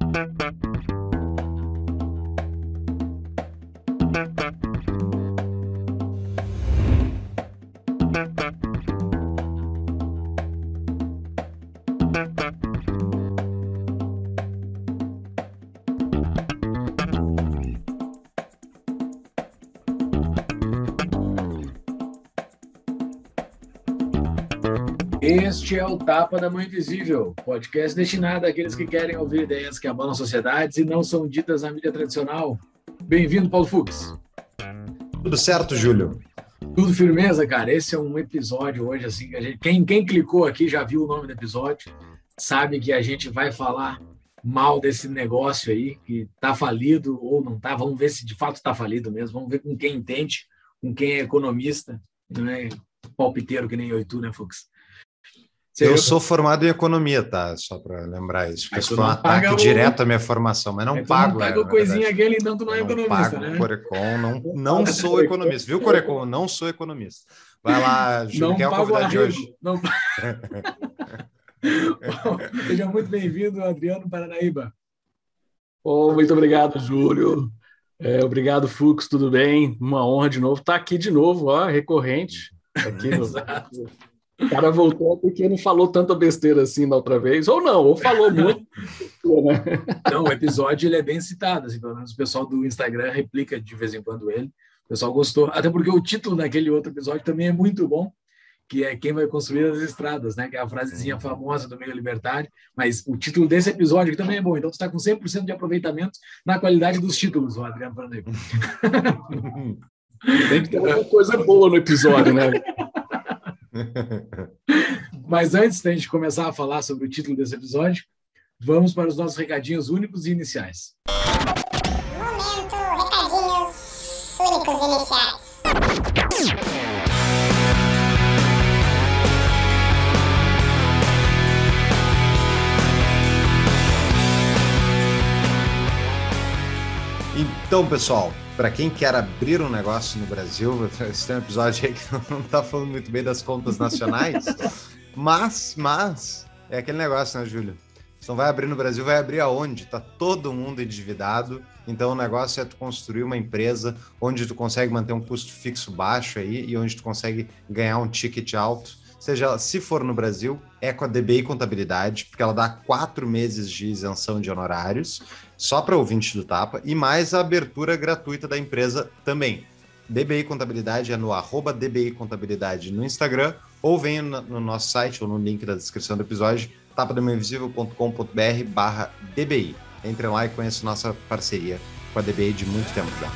Thank you. Este é o Tapa da Mão Invisível, podcast destinado àqueles que querem ouvir ideias que abalam sociedades e não são ditas na mídia tradicional. Bem-vindo, Paulo Fux. Tudo certo, Júlio? Tudo firmeza, cara. Esse é um episódio hoje, assim, que a gente, quem, quem clicou aqui já viu o nome do episódio, sabe que a gente vai falar mal desse negócio aí, que tá falido ou não tá. Vamos ver se de fato tá falido mesmo. Vamos ver com quem entende, com quem é economista, não é palpiteiro que nem eu e tu, né, Fux? Eu sou formado em economia, tá? Só para lembrar isso. Porque foi um ataque o... direto à minha formação, mas não pago. Não paga é, coisinha aquele, então tu não é economista, pago né? Corecon, não, não sou economista. Viu, Corecon? Não sou economista. Vai lá, Júlio, quem é o convidado de hoje? Não... Seja muito bem-vindo, Adriano Paranaíba. Oh, muito obrigado, Júlio. É, obrigado, Fux, tudo bem? Uma honra de novo. Tá aqui de novo, ó, recorrente. Aqui no... O cara voltou porque não falou tanta besteira assim da outra vez, ou não, ou falou muito. Não, o episódio ele é bem citado, assim, pelo menos o pessoal do Instagram replica de vez em quando ele. O pessoal gostou, até porque o título daquele outro episódio também é muito bom, que é Quem vai construir as estradas, né? Que é a frasezinha famosa do meio libertário, mas o título desse episódio aqui também é bom. Então, você está com 100% de aproveitamento na qualidade dos títulos, o Adriano Fernandes. Tem que ter uma coisa boa no episódio, né? Mas antes da gente começar a falar sobre o título desse episódio, vamos para os nossos recadinhos únicos e iniciais. Momento, recadinhos únicos e iniciais. Então, pessoal, para quem quer abrir um negócio no Brasil, esse tem um episódio aí que não está falando muito bem das contas nacionais, mas, mas, é aquele negócio, né, Júlio? Se não vai abrir no Brasil, vai abrir aonde? Tá todo mundo endividado, então o negócio é tu construir uma empresa onde tu consegue manter um custo fixo baixo aí e onde tu consegue ganhar um ticket alto. Seja, se for no Brasil, é com a DBI Contabilidade, porque ela dá quatro meses de isenção de honorários só para ouvinte do Tapa, e mais a abertura gratuita da empresa também. DBI Contabilidade é no arroba DBI Contabilidade no Instagram, ou venha no nosso site ou no link da descrição do episódio, tapadamainvisível.com.br barra DBI. Entre lá e conheça nossa parceria com a DBI de muito tempo já.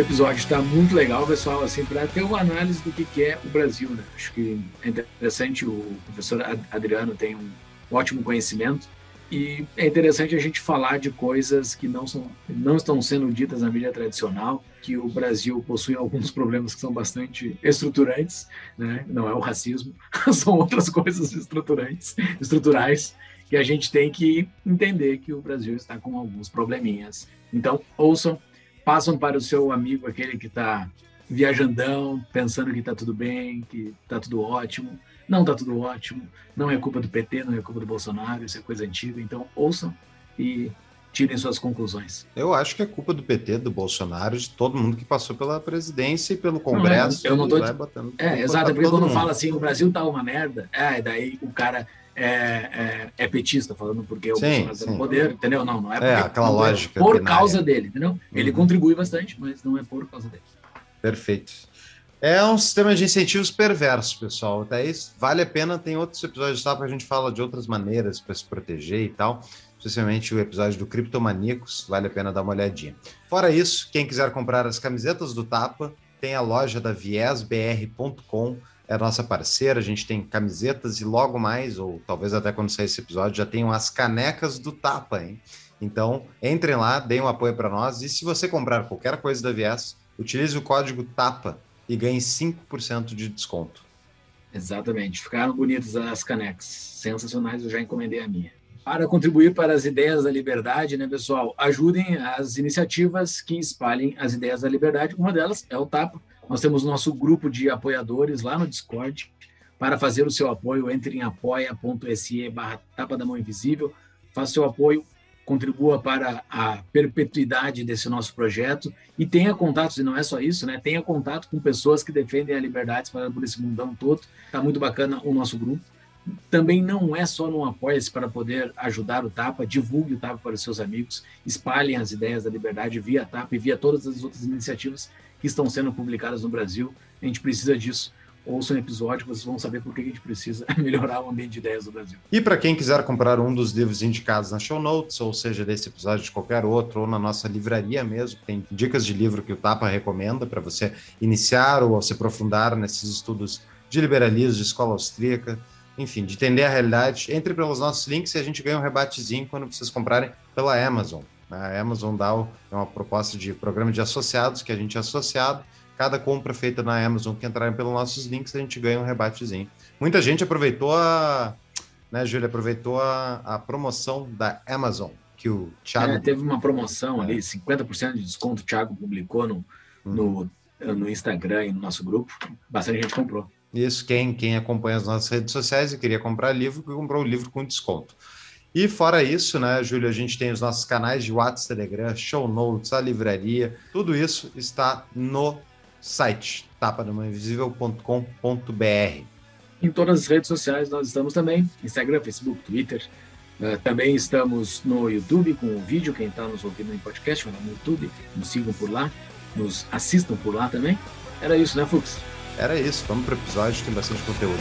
Episódio está muito legal, pessoal, assim, para ter uma análise do que, que é o Brasil, né? Acho que é interessante, o professor Adriano tem um ótimo conhecimento e é interessante a gente falar de coisas que não, são, não estão sendo ditas na mídia tradicional, que o Brasil possui alguns problemas que são bastante estruturantes, né? não é o racismo, são outras coisas estruturantes, estruturais, que a gente tem que entender que o Brasil está com alguns probleminhas. Então, ouçam, passam para o seu amigo, aquele que está viajandão, pensando que está tudo bem, que está tudo ótimo. Não está tudo ótimo, não é culpa do PT, não é culpa do Bolsonaro, isso é coisa antiga. Então, ouçam e tirem suas conclusões. Eu acho que é culpa do PT, do Bolsonaro, de todo mundo que passou pela presidência e pelo Congresso. Não, eu não tô... É, exato, porque quando fala assim, o Brasil tá uma merda, é, daí o cara é, é, é, petista, falando porque o sim, Bolsonaro tem poder, entendeu? Não, não é, é aquela lógica. Por binária. causa dele, entendeu? Ele uhum. contribui bastante, mas não é por causa dele. Perfeito. É um sistema de incentivos perverso, pessoal. Até isso vale a pena. Tem outros episódios tá, para a gente fala de outras maneiras para se proteger e tal. Especialmente o episódio do Criptomaníacos, vale a pena dar uma olhadinha. Fora isso, quem quiser comprar as camisetas do Tapa, tem a loja da viesbr.com é nossa parceira, a gente tem camisetas e logo mais, ou talvez até quando sair esse episódio, já tenham as canecas do Tapa, hein? Então, entrem lá, deem um apoio para nós e se você comprar qualquer coisa da Viés, utilize o código TAPA e ganhe 5% de desconto. Exatamente, ficaram bonitas as canecas, sensacionais, eu já encomendei a minha. Para contribuir para as ideias da liberdade, né, pessoal? Ajudem as iniciativas que espalhem as ideias da liberdade. Uma delas é o TAPA. Nós temos nosso grupo de apoiadores lá no Discord. Para fazer o seu apoio, entre em apoia.se barra Tapa da Mão Invisível. Faça seu apoio, contribua para a perpetuidade desse nosso projeto e tenha contatos, e não é só isso, né? Tenha contato com pessoas que defendem a liberdade por esse mundão todo. Está muito bacana o nosso grupo também não é só no Apoia-se para poder ajudar o Tapa, divulgue o Tapa para os seus amigos, espalhem as ideias da liberdade via Tapa e via todas as outras iniciativas que estão sendo publicadas no Brasil. A gente precisa disso. Ouçam um episódio, vocês vão saber por que a gente precisa melhorar o ambiente de ideias do Brasil. E para quem quiser comprar um dos livros indicados na show notes, ou seja, desse episódio de qualquer outro, ou na nossa livraria mesmo, tem dicas de livro que o Tapa recomenda para você iniciar ou se aprofundar nesses estudos de liberalismo, de escola austríaca enfim, de entender a realidade, entre pelos nossos links e a gente ganha um rebatezinho quando vocês comprarem pela Amazon. A Amazon DAO é uma proposta de programa de associados que a gente é associado. Cada compra feita na Amazon que entrarem pelos nossos links, a gente ganha um rebatezinho. Muita gente aproveitou a. Né, Júlia, aproveitou a, a promoção da Amazon, que o Thiago. É, teve uma promoção ali, 50% de desconto, o Thiago publicou no, no, uhum. no Instagram e no nosso grupo. Bastante gente comprou. Isso, quem, quem acompanha as nossas redes sociais e queria comprar livro, comprou o livro com desconto. E fora isso, né, Júlio, a gente tem os nossos canais de WhatsApp, Telegram, show notes, a livraria, tudo isso está no site tapadamainvisível.com.br. Em todas as redes sociais nós estamos também, Instagram, Facebook, Twitter. Uh, também estamos no YouTube com o vídeo, quem está nos ouvindo em podcast, no YouTube, nos sigam por lá, nos assistam por lá também. Era isso, né, Fux? Era isso, vamos para o episódio, tem bastante conteúdo.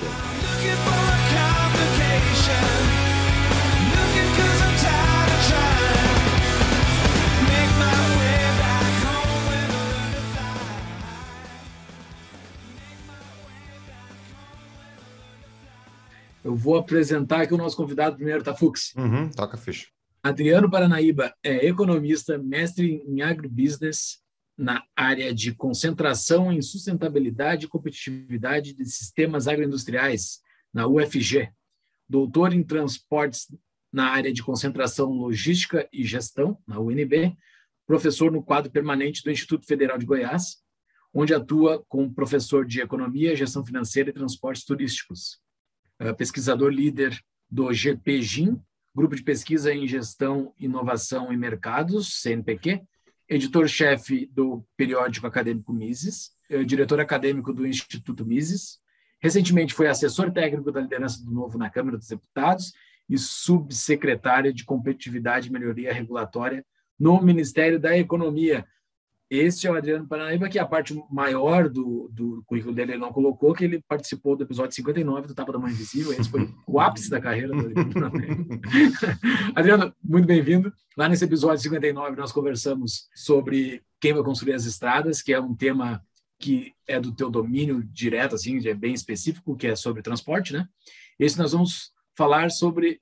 Eu vou apresentar aqui o nosso convidado primeiro, tá, Fux? Uhum, toca ficha. Adriano Paranaíba é economista, mestre em agrobusiness, na área de concentração em sustentabilidade e competitividade de sistemas agroindustriais, na UFG, doutor em transportes na área de concentração logística e gestão, na UNB, professor no quadro permanente do Instituto Federal de Goiás, onde atua como professor de economia, gestão financeira e transportes turísticos. É pesquisador líder do GPGIM, Grupo de Pesquisa em Gestão, Inovação e Mercados, CNPq, editor-chefe do periódico acadêmico Mises, é diretor acadêmico do Instituto Mises. Recentemente foi assessor técnico da liderança do Novo na Câmara dos Deputados e subsecretário de Competitividade e Melhoria Regulatória no Ministério da Economia. Este é o Adriano Paranaíba, que a parte maior do, do currículo dele ele não colocou, que ele participou do episódio 59 do Tapa da Mãe Invisível. Esse foi o ápice da carreira do Adriano. muito bem-vindo. Lá nesse episódio 59, nós conversamos sobre quem vai construir as estradas, que é um tema que é do teu domínio direto, assim, é bem específico, que é sobre transporte, né? Esse nós vamos falar sobre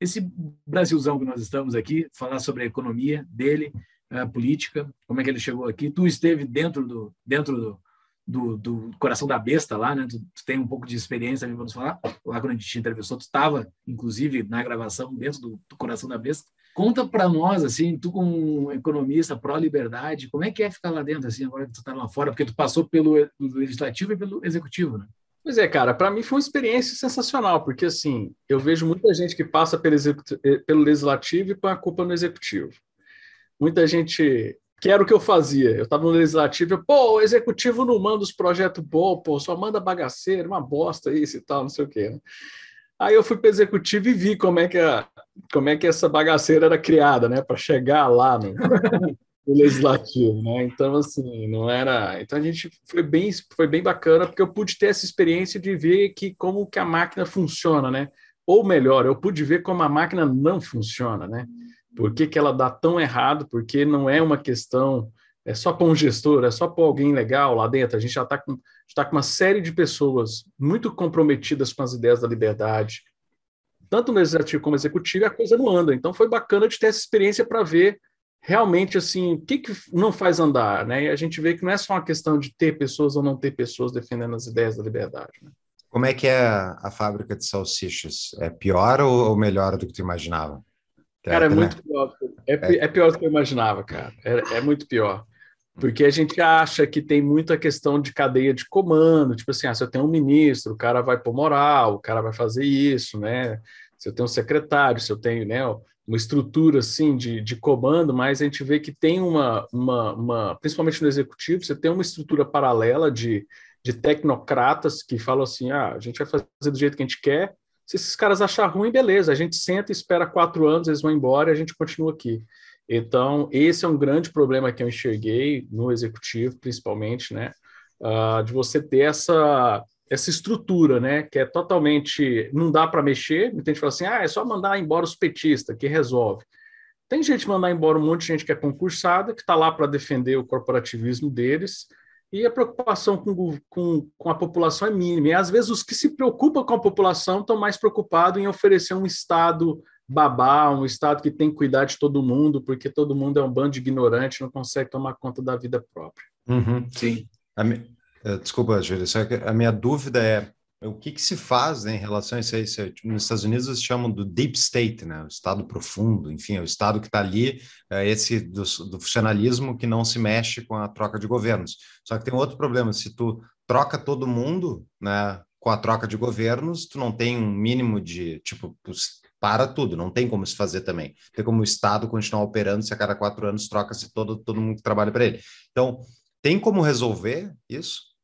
esse Brasilzão que nós estamos aqui, falar sobre a economia dele, a política, como é que ele chegou aqui. Tu esteve dentro do dentro do, do, do coração da besta lá, né? Tu, tu, tem um pouco de experiência, vamos falar. Lá quando a gente te entrevistou, tu estava, inclusive, na gravação dentro do, do coração da besta. Conta para nós, assim, tu como um economista pró-liberdade, como é que é ficar lá dentro, assim, agora que tu está lá fora? Porque tu passou pelo legislativo e pelo executivo, né? Pois é, cara, para mim foi uma experiência sensacional, porque assim, eu vejo muita gente que passa pelo, pelo legislativo e põe a culpa no executivo muita gente que era o que eu fazia. Eu estava no legislativo, pô, o executivo não manda os projetos bons, pô, só manda bagaceiro, uma bosta isso e tal, não sei o quê. Né? Aí eu fui para o executivo e vi como é que a, como é que essa bagaceira era criada, né, para chegar lá no, no, legislativo, né? Então assim, não era, então a gente foi bem foi bem bacana porque eu pude ter essa experiência de ver que como que a máquina funciona, né? Ou melhor, eu pude ver como a máquina não funciona, né? Por que, que ela dá tão errado? Porque não é uma questão, é só para um gestor, é só para alguém legal lá dentro. A gente já está com, tá com uma série de pessoas muito comprometidas com as ideias da liberdade, tanto no legislativo como no executivo, a coisa não anda. Então foi bacana de ter essa experiência para ver realmente assim o que, que não faz andar, né? E a gente vê que não é só uma questão de ter pessoas ou não ter pessoas defendendo as ideias da liberdade. Né? Como é que é a fábrica de salsichas? É pior ou melhor do que tu imaginava? Cara, é muito pior. É, é pior do que eu imaginava, cara. É, é muito pior. Porque a gente acha que tem muita questão de cadeia de comando, tipo assim, ah, se eu tenho um ministro, o cara vai pôr moral, o cara vai fazer isso, né? Se eu tenho um secretário, se eu tenho né, uma estrutura assim de, de comando, mas a gente vê que tem uma, uma, uma, principalmente no executivo, você tem uma estrutura paralela de, de tecnocratas que falam assim: ah, a gente vai fazer do jeito que a gente quer. Se esses caras achar ruim, beleza, a gente senta, espera quatro anos, eles vão embora e a gente continua aqui. Então, esse é um grande problema que eu enxerguei no executivo, principalmente, né? Uh, de você ter essa, essa estrutura, né? Que é totalmente. Não dá para mexer. Muita gente fala assim: ah, é só mandar embora os petistas, que resolve. Tem gente mandar embora um monte de gente que é concursada, que está lá para defender o corporativismo deles, e a preocupação com, com, com, a população é mínima. E às vezes os que se preocupam com a população estão mais preocupados em oferecer um Estado babá, um Estado que tem que cuidar de todo mundo, porque todo mundo é um bando de ignorante, não consegue tomar conta da vida própria. Uhum. Sim. A mi... Eh, desculpa, Júlia, a minha dúvida é o que, que se faz né, em relação a isso aí? Tipo, nos Estados Unidos eles chamam do deep state, né, o estado profundo, enfim, é o estado que está ali, é esse do, do, funcionalismo que não se mexe com a troca de governos. Só que tem outro problema, se tu troca todo mundo, né, com a troca de governos, tu não tem um mínimo de, tipo, para tudo, não tem como se fazer também. Tem como o Estado continuar operando se a cada quatro anos troca-se todo, todo mundo que trabalha para ele. Então, tem como resolver isso?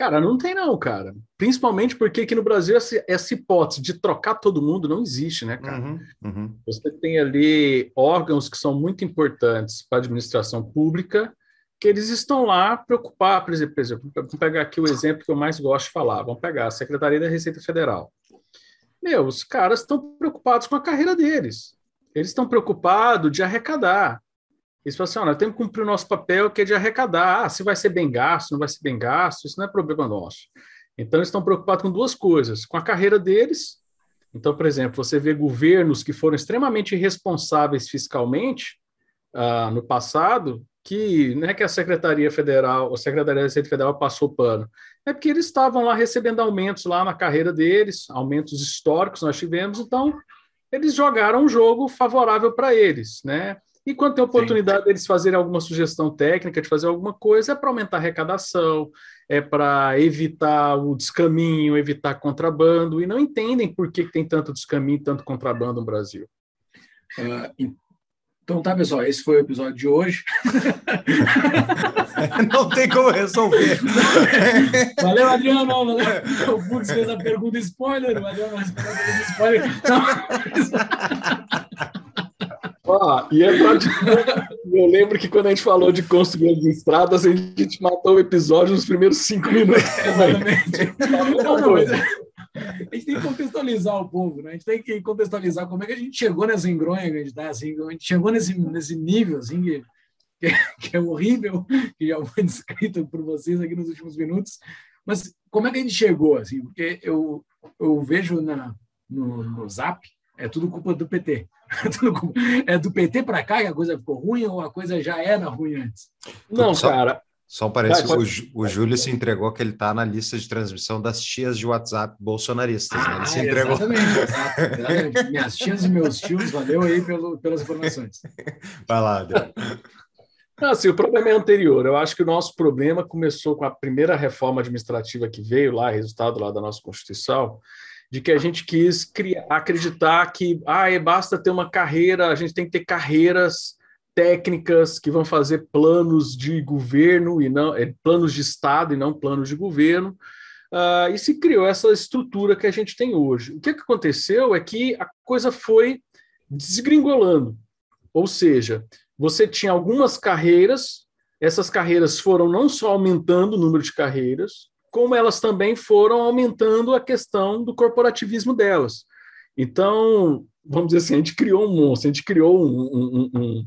Cara, não tem não, cara. Principalmente porque aqui no Brasil essa, essa hipótese de trocar todo mundo não existe, né, cara? Uhum, uhum. Você tem ali órgãos que são muito importantes para a administração pública, que eles estão lá preocupados, por exemplo, por exemplo, vamos pegar aqui o exemplo que eu mais gosto de falar, vamos pegar a Secretaria da Receita Federal. Meu, os caras estão preocupados com a carreira deles. Eles estão preocupados de arrecadar. Eles falam assim: olha, temos que cumprir o nosse papel, que é de arrecadar. Ah, se vai ser bem gasto, não vai ser bem gasto, isso não é problema nosso. Então, eles estão preocupados com duas coisas: com a carreira deles. Então, por exemplo, você vê governos que foram extremamente irresponsáveis fiscalmente ah, no passado, que não é que a Secretaria Federal, a Secretaria da Receita Federal passou pano, é porque eles estavam lá recebendo aumentos lá na carreira deles, aumentos históricos nós tivemos, então eles jogaram um jogo favorável para eles, né? E quando tem oportunidade deles fazerem alguma sugestão técnica, de fazer alguma coisa, é para aumentar a arrecadação, é para evitar o descaminho, evitar contrabando, e não entendem por que tem tanto descaminho tanto contrabando no Brasil. Uh, então tá, pessoal, esse foi o episódio de hoje. Não tem como resolver. Valeu, Adriano. Valeu. O Fux fez a pergunta spoiler, o Adriano respondeu a pergunta spoiler. Ah, e é Eu lembro que quando a gente falou de construir as estradas, a gente matou o episódio nos primeiros cinco minutos. Exatamente. Não, não, a gente tem que contextualizar o povo, né? A gente tem que contextualizar como é que a gente chegou nessa engronha a gente está, assim, a gente chegou nesse, nesse nível, assim, que, que, é, que é horrível, que já foi descrito por vocês aqui nos últimos minutos. Mas como é que a gente chegou, assim? Porque eu, eu vejo na, no, no Zap, é tudo culpa do PT. É, do PT para cá que a coisa ficou ruim ou a coisa já era ruim antes? Não, cara, só parece que o, o Júlio se entregou que ele está na lista de transmissão das tias de WhatsApp bolsonaristas. Ah, né? Ele se ah, entregou. Exatamente, exatamente. Minhas tias e meus tios, valeu aí pelo, pelas informações. Vai lá, Adriano. Assim, o problema é anterior. Eu acho que o nosso problema começou com a primeira reforma administrativa que veio lá, resultado lá da nossa Constituição, de que a gente quis criar, acreditar que ah, basta ter uma carreira, a gente tem que ter carreiras técnicas que vão fazer planos de governo e não é, planos de Estado e não planos de governo. Uh, e se criou essa estrutura que a gente tem hoje. O que, que aconteceu é que a coisa foi desgringolando. Ou seja, você tinha algumas carreiras, essas carreiras foram não só aumentando o número de carreiras, como elas também foram aumentando a questão do corporativismo delas. Então, vamos dizer assim, a gente criou um monstro, a gente criou um, um, um,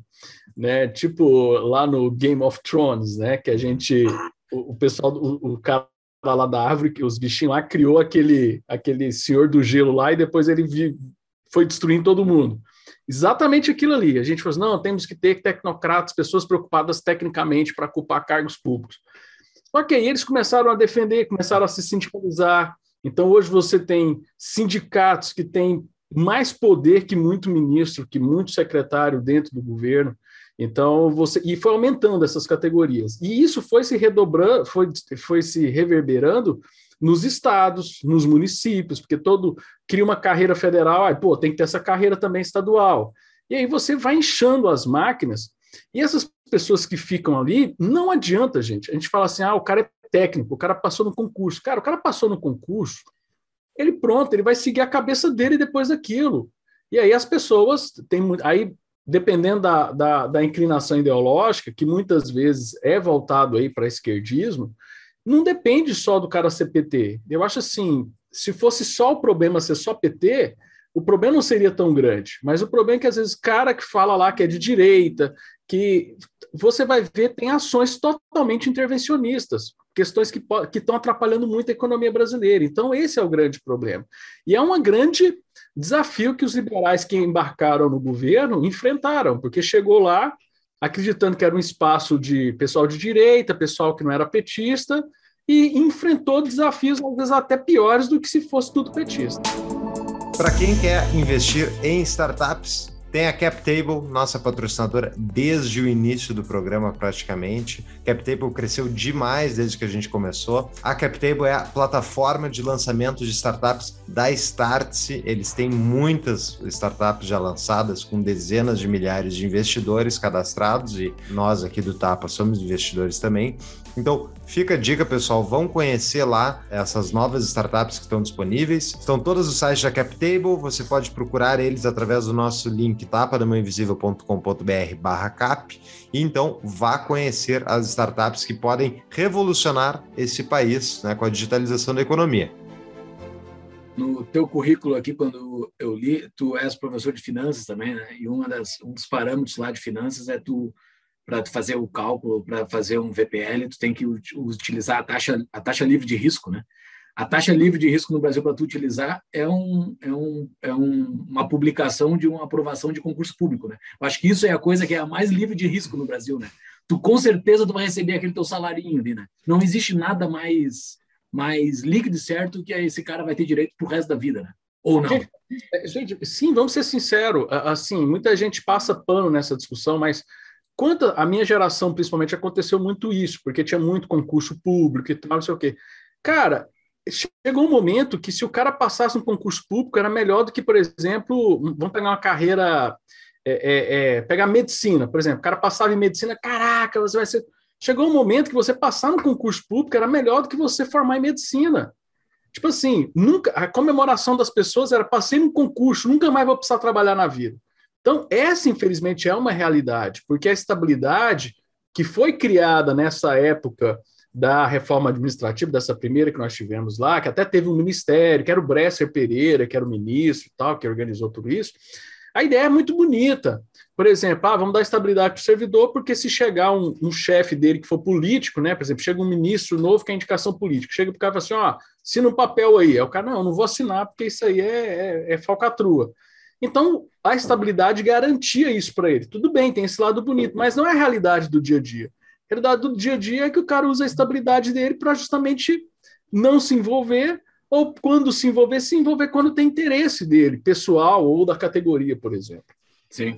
né? Tipo lá no Game of Thrones, né? Que a gente, o, o pessoal, o, o, cara lá da árvore, que os bichinhos lá criou aquele, aquele senhor do gelo lá e depois ele vi, foi destruindo todo mundo. Exatamente aquilo ali. A gente falou assim, não, temos que ter tecnocratas, pessoas preocupadas tecnicamente para ocupar cargos públicos. Ok, eles começaram a defender, começaram a se sindicalizar. Então, hoje você tem sindicatos que têm mais poder que muito ministro, que muito secretário dentro do governo. Então, você. E foi aumentando essas categorias. E isso foi se redobrando, foi, foi se reverberando nos estados, nos municípios, porque todo cria uma carreira federal, aí, pô, tem que ter essa carreira também estadual. E aí você vai inchando as máquinas, e essas pessoas que ficam ali, não adianta, gente. A gente fala assim: ah, o cara é técnico, o cara passou no concurso. Cara, o cara passou no concurso, ele pronto, ele vai seguir a cabeça dele depois daquilo. E aí as pessoas têm aí dependendo da, da, da, inclinação ideológica, que muitas vezes é voltado aí para esquerdismo, não depende só do cara ser PT. Eu acho assim, se fosse só o problema ser só PT, o problema não seria tão grande. Mas o problema é que às vezes cara que fala lá que é de direita, que você vai ver tem ações totalmente intervencionistas, questões que estão atrapalhando muito a economia brasileira. Então, esse é o grande problema. E é um grande desafio que os liberais que embarcaram no governo enfrentaram, porque chegou lá acreditando que era um espaço de pessoal de direita, pessoal que não era petista, e enfrentou desafios, às vezes, até piores do que se fosse tudo petista. Para quem quer investir em startups, tem a CapTable, nossa patrocinadora desde o início do programa praticamente. CapTable cresceu demais desde que a gente começou. A CapTable é a plataforma de lançamento de startups da Startse. Eles têm muitas startups já lançadas com dezenas de milhares de investidores cadastrados e nós aqui do Tapa somos investidores também. Então, fica a dica, pessoal, vão conhecer lá essas novas startups que estão disponíveis. Estão todos os sites da CapTable, você pode procurar eles através do nosso link tapadamainvisível.com.br barra cap. E então, vá conhecer as startups que podem revolucionar esse país né, com a digitalização da economia. No teu currículo aqui, quando eu li, tu és professor de finanças também, né? E uma das, um dos parâmetros lá de finanças é tu para fazer o cálculo, para fazer um VPL, tu tem que utilizar a taxa, a taxa livre de risco, né? A taxa livre de risco no Brasil para tu utilizar é, um, é, um, é um, uma publicação de uma aprovação de concurso público, né? Eu acho que isso é a coisa que é a mais livre de risco no Brasil, né? Tu com certeza tu vai receber aquele teu salarinho ali, né? Não existe nada mais mais líquido e certo que esse cara vai ter direito pro resto da vida, né? Ou não? Gente, é, gente sim, vamos ser sinceros. Assim, muita gente passa pano nessa discussão, mas Quanto a minha geração, principalmente, aconteceu muito isso, porque tinha muito concurso público e tal, não sei o quê. Cara, chegou um momento que se o cara passasse um concurso público, era melhor do que, por exemplo, vamos pegar uma carreira, é, é, é, pegar medicina, por exemplo, o cara passava em medicina, caraca, você vai ser. Chegou um momento que você passar no concurso público era melhor do que você formar em medicina. Tipo assim, nunca a comemoração das pessoas era passei no concurso, nunca mais vou precisar trabalhar na vida. Então, essa, infelizmente, é uma realidade, porque a estabilidade que foi criada nessa época da reforma administrativa, dessa primeira que nós tivemos lá, que até teve um ministério, que era o Bresser Pereira, que era o ministro e tal, que organizou tudo isso, a ideia é muito bonita. Por exemplo, ah, vamos dar estabilidade para o servidor, porque se chegar um, um chefe dele que for político, né? Por exemplo, chega um ministro novo que é indicação política, chega para o cara e fala assim: ó, assina um papel aí. Aí o cara, não, não vou assinar, porque isso aí é, é, é falcatrua. Então, a estabilidade garantia isso para ele. Tudo bem, tem esse lado bonito, mas não é a realidade do dia a dia. A realidade do dia a dia é que o cara usa a estabilidade dele para justamente não se envolver, ou quando se envolver, se envolver quando tem interesse dele, pessoal ou da categoria, por exemplo. Sim.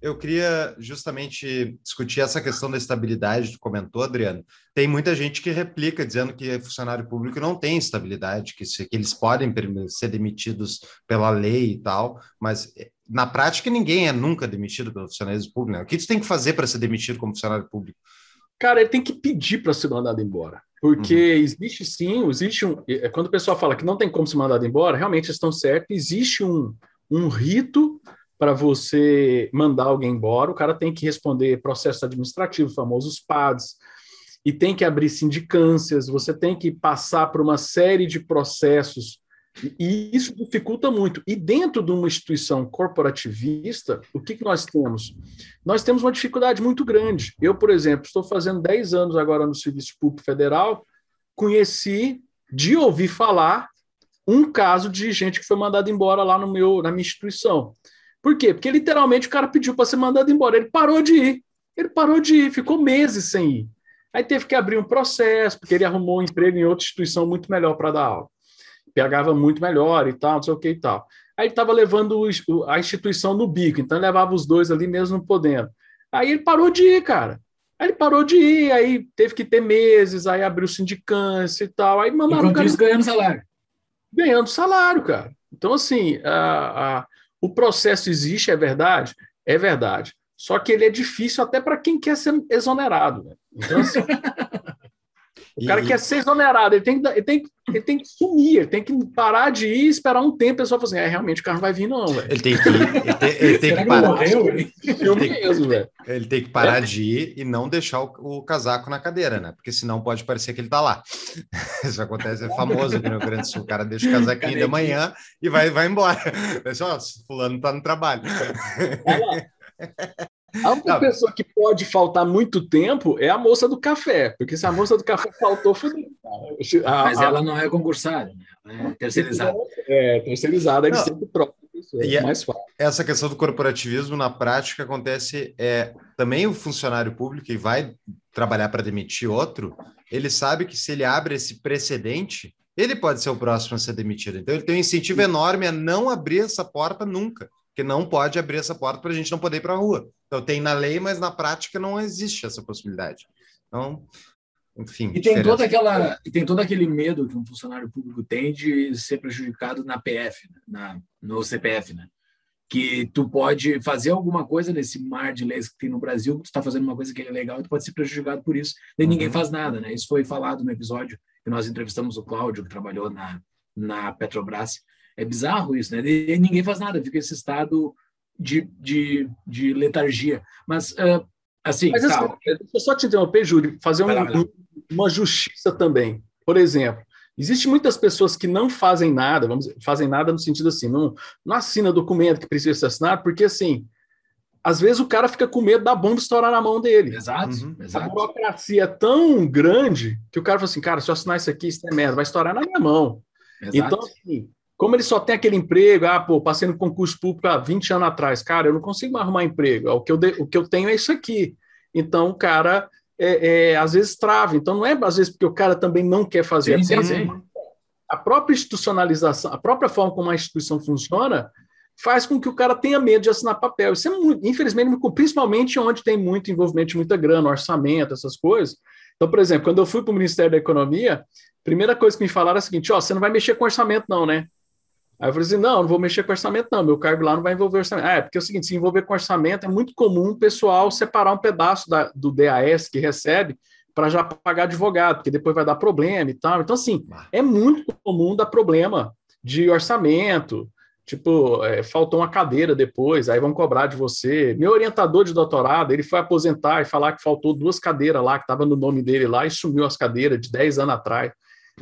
Eu queria justamente discutir essa questão da estabilidade, tu comentou, Adriano. Tem muita gente que replica dizendo que funcionário público não tem estabilidade, que, se, que eles podem ser demitidos pela lei e tal, mas eh, na prática ninguém é nunca demitido pelo funcionário público. Né? O que tu tem que fazer para ser demitido como funcionário público? Cara, ele tem que pedir para ser mandado embora. Porque uhum. existe sim, existe um. É, quando o pessoal fala que não tem como ser mandado embora, realmente estão certos, existe um, um rito para você mandar alguém embora, o cara tem que responder processo administrativo, famosos PADs, e tem que abrir sindicâncias, você tem que passar por uma série de processos, e isso dificulta muito. E dentro de uma instituição corporativista, o que, que nós temos? Nós temos uma dificuldade muito grande. Eu, por exemplo, estou fazendo 10 anos agora no Serviço Público Federal, conheci, de ouvir falar, um caso de gente que foi mandada embora lá no meu, na minha instituição. Por quê? Porque literalmente o cara pediu para ser mandado embora. Ele parou de ir. Ele parou de ir, ficou meses sem ir. Aí teve que abrir um processo, porque ele arrumou um emprego em outra instituição muito melhor para dar aula. Pegava muito melhor e tal, não sei o que e tal. Aí ele estava levando a instituição no bico, então levava os dois ali mesmo não podendo. Aí ele parou de ir, cara. Aí ele parou de ir, aí teve que ter meses, aí abriu sindicância e tal. Aí mandaram. Enquanto isso, ganhando salário. Ganhando salário, cara. Então, assim, a, a, o processo existe, é verdade? É verdade. Só que ele é difícil até para quem quer ser exonerado. Né? Então, assim, O cara e... quer ser exonerado, ele tem, que, ele, tem, ele tem que sumir, ele tem que parar de ir, esperar um tempo, e a pessoa fala assim, é, realmente o carro não vai vir não, velho. Ele tem que, ele tem, ele tem que parar. Morreu, ele, tem, mesmo, velho. ele tem que parar é. de ir e não deixar o, o, casaco na cadeira, né? Porque senão pode parecer que ele tá lá. Isso acontece, é famoso aqui no Rio Grande do Sul. O cara deixa o casaquinho de manhã e vai, vai embora. Deixa, ó, fulano tá no trabalho. A única não. pessoa que pode faltar muito tempo é a moça do café, porque se a moça do café faltou, fudeu. Mas ela não é concursada, né? É terceirizada. É, terceirizada, ele não. sempre troca. E é mais fácil. Essa questão do corporativismo, na prática, acontece é, também o funcionário público que vai trabalhar para demitir outro, ele sabe que se ele abre esse precedente, ele pode ser o próximo a ser demitido. Então, ele tem um incentivo enorme a não abrir essa porta nunca que não pode abrir essa porta para a gente não poder ir para a rua. Então, tem na lei, mas na prática não existe essa possibilidade. Então, enfim. E tem, toda aquela, tem todo aquele medo que um funcionário público tem de ser prejudicado na PF, né? na, no CPF, né? Que tu pode fazer alguma coisa nesse mar de leis que tem no Brasil, tu está fazendo uma coisa que é legal e tu pode ser prejudicado por isso. E uhum. ninguém faz nada, né? Isso foi falado no episódio que nós entrevistamos o Cláudio, que trabalhou na, na Petrobras, é bizarro isso, né? E ninguém faz nada, fica esse estado de, de, de letargia. Mas, uh, assim. Mas, tá. deixa eu só te interromper, Júlio, fazer um, um, uma justiça também. Por exemplo, Existem muitas pessoas que não fazem nada, vamos dizer, fazem nada no sentido assim, não, não assina documento que precisa ser assinado, porque assim, às vezes o cara fica com medo da bomba estourar na mão dele. Exato, uhum. exato. A burocracia é tão grande que o cara fala assim, cara, se eu assinar isso aqui, isso é merda, vai estourar na minha mão. Exato. Então, assim, como ele só tem aquele emprego, ah, pô, passei no concurso público há 20 anos atrás, cara, eu não consigo mais arrumar emprego, o que eu, de, o que eu tenho é isso aqui. Então, o cara, é, é, às vezes, trava. Então, não é às vezes porque o cara também não quer fazer. Sim, sim, sim. A própria institucionalização, a própria forma como a instituição funciona, faz com que o cara tenha medo de assinar papel. Isso é muito, infelizmente, principalmente onde tem muito envolvimento muita grana, orçamento, essas coisas. Então, por exemplo, quando eu fui para o Ministério da Economia, a primeira coisa que me falaram é a seguinte: ó, você não vai mexer com orçamento, não, né? Aí eu falei assim: não, não vou mexer com orçamento, não. Meu cargo lá não vai envolver orçamento. Ah, é, porque é o seguinte: se envolver com orçamento, é muito comum o pessoal separar um pedaço da, do DAS que recebe para já pagar advogado, porque depois vai dar problema e tal. Então, assim, é muito comum dar problema de orçamento. Tipo, é, faltou uma cadeira depois, aí vão cobrar de você. Meu orientador de doutorado, ele foi aposentar e falar que faltou duas cadeiras lá, que estava no nome dele lá, e sumiu as cadeiras de 10 anos atrás.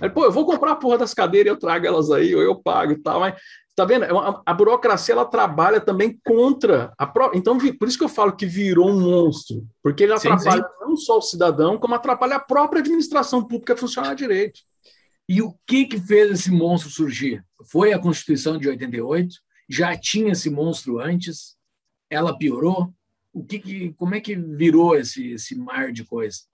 Aí, pô, eu vou comprar a porra das cadeiras, eu trago elas aí, ou eu pago e tal, mas tá vendo? É a, burocracia ela trabalha também contra a própria. Então, por isso que eu falo que virou um monstro, porque ele atrapalha sim, sim. não só o cidadão, como atrapalha a própria administração pública funcionar direito. E o que que fez esse monstro surgir? Foi a Constituição de 88? Já tinha esse monstro antes? Ela piorou? O que, que como é que virou esse, esse mar de coisas?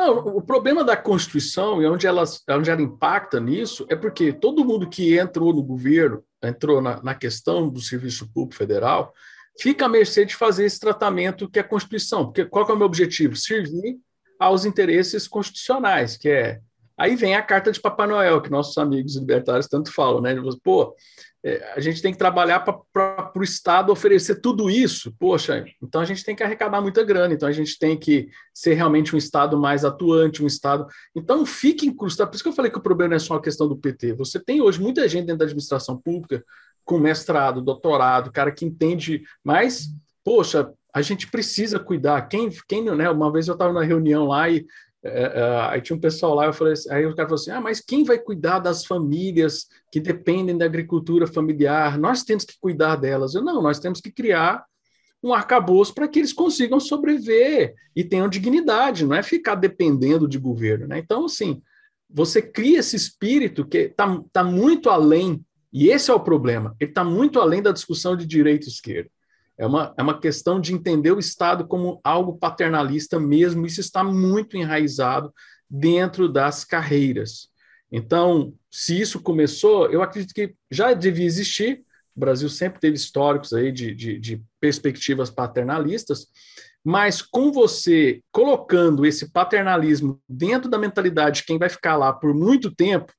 Não, o problema da Constituição e onde ela, onde ela impacta nisso é porque todo mundo que entrou no governo, entrou na, na questão do Serviço Público Federal, fica à mercê de fazer esse tratamento que é a Constituição. Porque qual é o meu objetivo? Servir aos interesses constitucionais, que é. Aí vem a carta de Papai Noel, que nossos amigos libertários tanto falam, né? Pô, é, a gente tem que trabalhar para o Estado oferecer tudo isso. Poxa, então a gente tem que arrecadar muita grana, então a gente tem que ser realmente um Estado mais atuante, um Estado. Então fique incrustado. Por isso que eu falei que o problema não é só a questão do PT. Você tem hoje muita gente dentro da administração pública com mestrado, doutorado, cara que entende, mas, poxa, a gente precisa cuidar. Quem, quem né? Uma vez eu estava na reunião lá e é, é, aí tinha um pessoal lá, eu falei, assim, aí o cara falou assim: ah, mas quem vai cuidar das famílias que dependem da agricultura familiar? Nós temos que cuidar delas. Eu não, nós temos que criar um arcabouço para que eles consigam sobreviver e tenham dignidade, não é ficar dependendo de governo. Né? Então, assim, você cria esse espírito que está tá muito além, e esse é o problema, ele está muito além da discussão de direita e esquerda. É uma, é uma questão de entender o Estado como algo paternalista mesmo, isso está muito enraizado dentro das carreiras. Então, se isso começou, eu acredito que já devia existir, O Brasil sempre teve históricos aí de, de, de perspectivas paternalistas, mas com você colocando esse paternalismo dentro da mentalidade de quem vai ficar lá por muito tempo,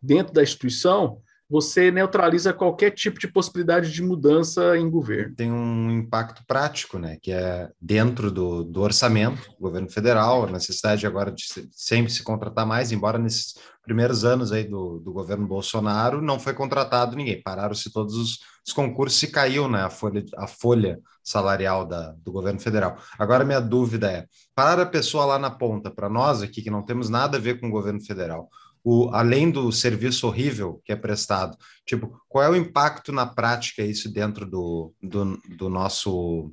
dentro da instituição, você neutraliza qualquer tipo de possibilidade de mudança em governo. Tem um impacto prático, né? Que é dentro do, do orçamento, governo federal, a necessidade agora de sempre se contratar mais, embora nesses primeiros anos aí do, do governo Bolsonaro não foi contratado ninguém, pararam-se todos os, os, concursos e caiu né, a, folha, a folha salarial da, do governo federal. Agora, minha dúvida é: para a pessoa lá na ponta, para nós aqui que não temos nada a ver com o governo federal, o, além do serviço horrível que é prestado, tipo, qual é o impacto na prática isso dentro do, do, do nosso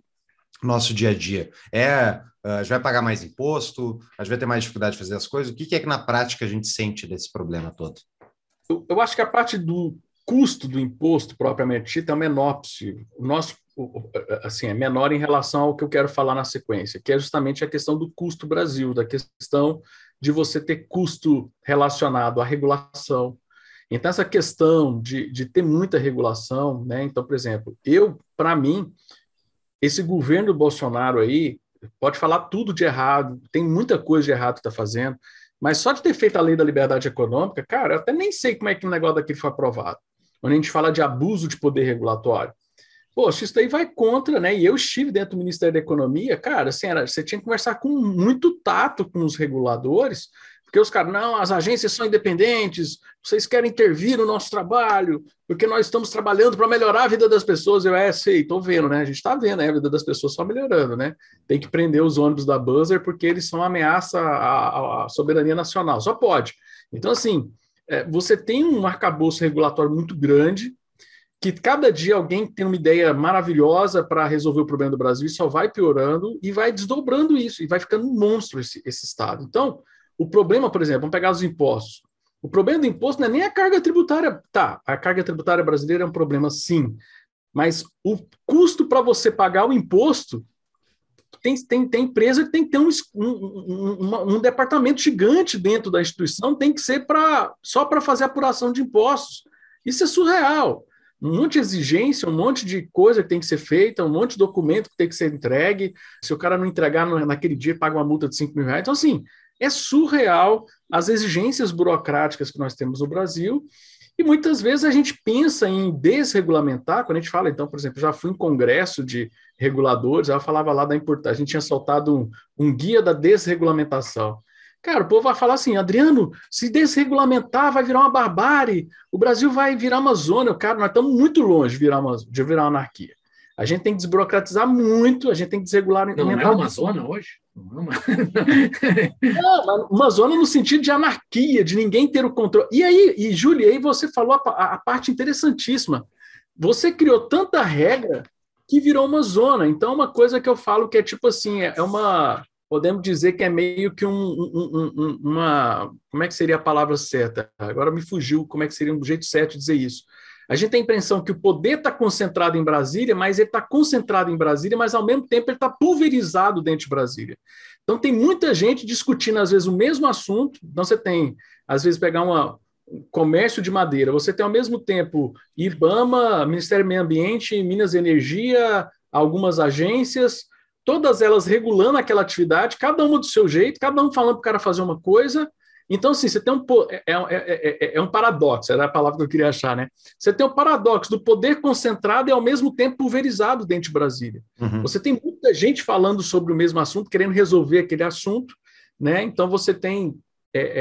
nosso dia a dia? É, a gente vai pagar mais imposto, a gente vai ter mais dificuldade de fazer as coisas? O que, que é que na prática a gente sente desse problema todo? Eu, eu acho que a parte do custo do imposto propriamente dito é o menor possível. O nosso assim, é menor em relação ao que eu quero falar na sequência, que é justamente a questão do custo Brasil, da questão de você ter custo relacionado à regulação. Então, essa questão de, de ter muita regulação, né? Então, por exemplo, eu, para mim, esse governo Bolsonaro aí pode falar tudo de errado, tem muita coisa de errado que está fazendo, mas só de ter feito a lei da liberdade econômica, cara, eu até nem sei como é que o negócio daqui foi aprovado. Quando a gente fala de abuso de poder regulatório. Poxa, isso daí vai contra, né? E eu estive dentro do Ministério da Economia, cara, assim, era, você tinha que conversar com muito tato com os reguladores, porque os caras, não, as agências são independentes, vocês querem intervir no nosso trabalho, porque nós estamos trabalhando para melhorar a vida das pessoas. Eu, é, sei, estou vendo, né? A gente está vendo né? a vida das pessoas só melhorando, né? Tem que prender os ônibus da Buzzer porque eles são ameaça à, à soberania nacional, só pode. Então, assim, é, você tem um arcabouço regulatório muito grande, que cada dia alguém tem uma ideia maravilhosa para resolver o problema do Brasil e só vai piorando e vai desdobrando isso e vai ficando um monstro esse, esse Estado. Então, o problema, por exemplo, vamos pegar os impostos. O problema do imposto não é nem a carga tributária. Tá, a carga tributária brasileira é um problema, sim. Mas o custo para você pagar o imposto tem, tem, tem empresa que tem que ter um, um, um, um departamento gigante dentro da instituição, tem que ser pra, só para fazer apuração de impostos. Isso é surreal um monte de exigência, um monte de coisa que tem que ser feita, um monte de documento que tem que ser entregue. Se o cara não entregar naquele dia, paga uma multa de 5 mil reais. Então, assim, é surreal as exigências burocráticas que nós temos no Brasil. E muitas vezes a gente pensa em desregulamentar, quando a gente fala, então, por exemplo, já fui em congresso de reguladores, ela falava lá da importância, a gente tinha soltado um, um guia da desregulamentação. Cara, o povo vai falar assim, Adriano, se desregulamentar vai virar uma barbárie, o Brasil vai virar uma zona. Cara, nós estamos muito longe de virar uma, de virar uma anarquia. A gente tem que desburocratizar muito, a gente tem que desregular. Não, não é uma zona hoje? Não, é uma... uma zona no sentido de anarquia, de ninguém ter o controle. E aí, e Júlia, aí você falou a, a, a parte interessantíssima. Você criou tanta regra que virou uma zona. Então, uma coisa que eu falo que é tipo assim, é, é uma podemos dizer que é meio que um, um, um, uma. Como é que seria a palavra certa? Agora me fugiu como é que seria um jeito certo de dizer isso. A gente tem a impressão que o poder está concentrado em Brasília, mas ele está concentrado em Brasília, mas ao mesmo tempo ele está pulverizado dentro de Brasília. Então tem muita gente discutindo, às vezes, o mesmo assunto. Então você tem, às vezes, pegar uma, comércio de madeira, você tem ao mesmo tempo IBAMA, Ministério do Meio Ambiente, Minas e Energia, algumas agências, todas elas regulando aquela atividade, cada uma do seu jeito, cada um falando para o cara fazer uma coisa. Então, assim, você tem um. É, é, é, é, um paradoxo, era a palavra que eu queria achar, né? Você tem o um paradoxo do poder concentrado e, ao mesmo tempo, pulverizado dentro de Brasília. Uhum. Você tem muita gente falando sobre o mesmo assunto, querendo resolver aquele assunto, né? Então, você tem.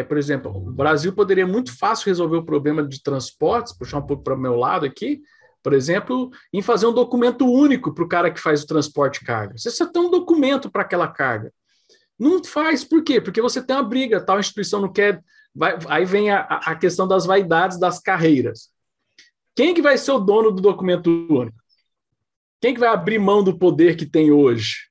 por exemplo, o Brasil poderia muito fácil resolver o problema de transportes, puxar um pouco para o meu lado aqui, por exemplo, em fazer um documento único para o cara que faz o transporte de carga. Você só tem um documento para aquela carga. Não faz, por quê? Porque você tem uma briga, tal instituição não quer. Vai, aí vem a, a questão das vaidades das carreiras. Quem que vai ser o dono do documento único? Quem que vai abrir mão do poder que tem hoje?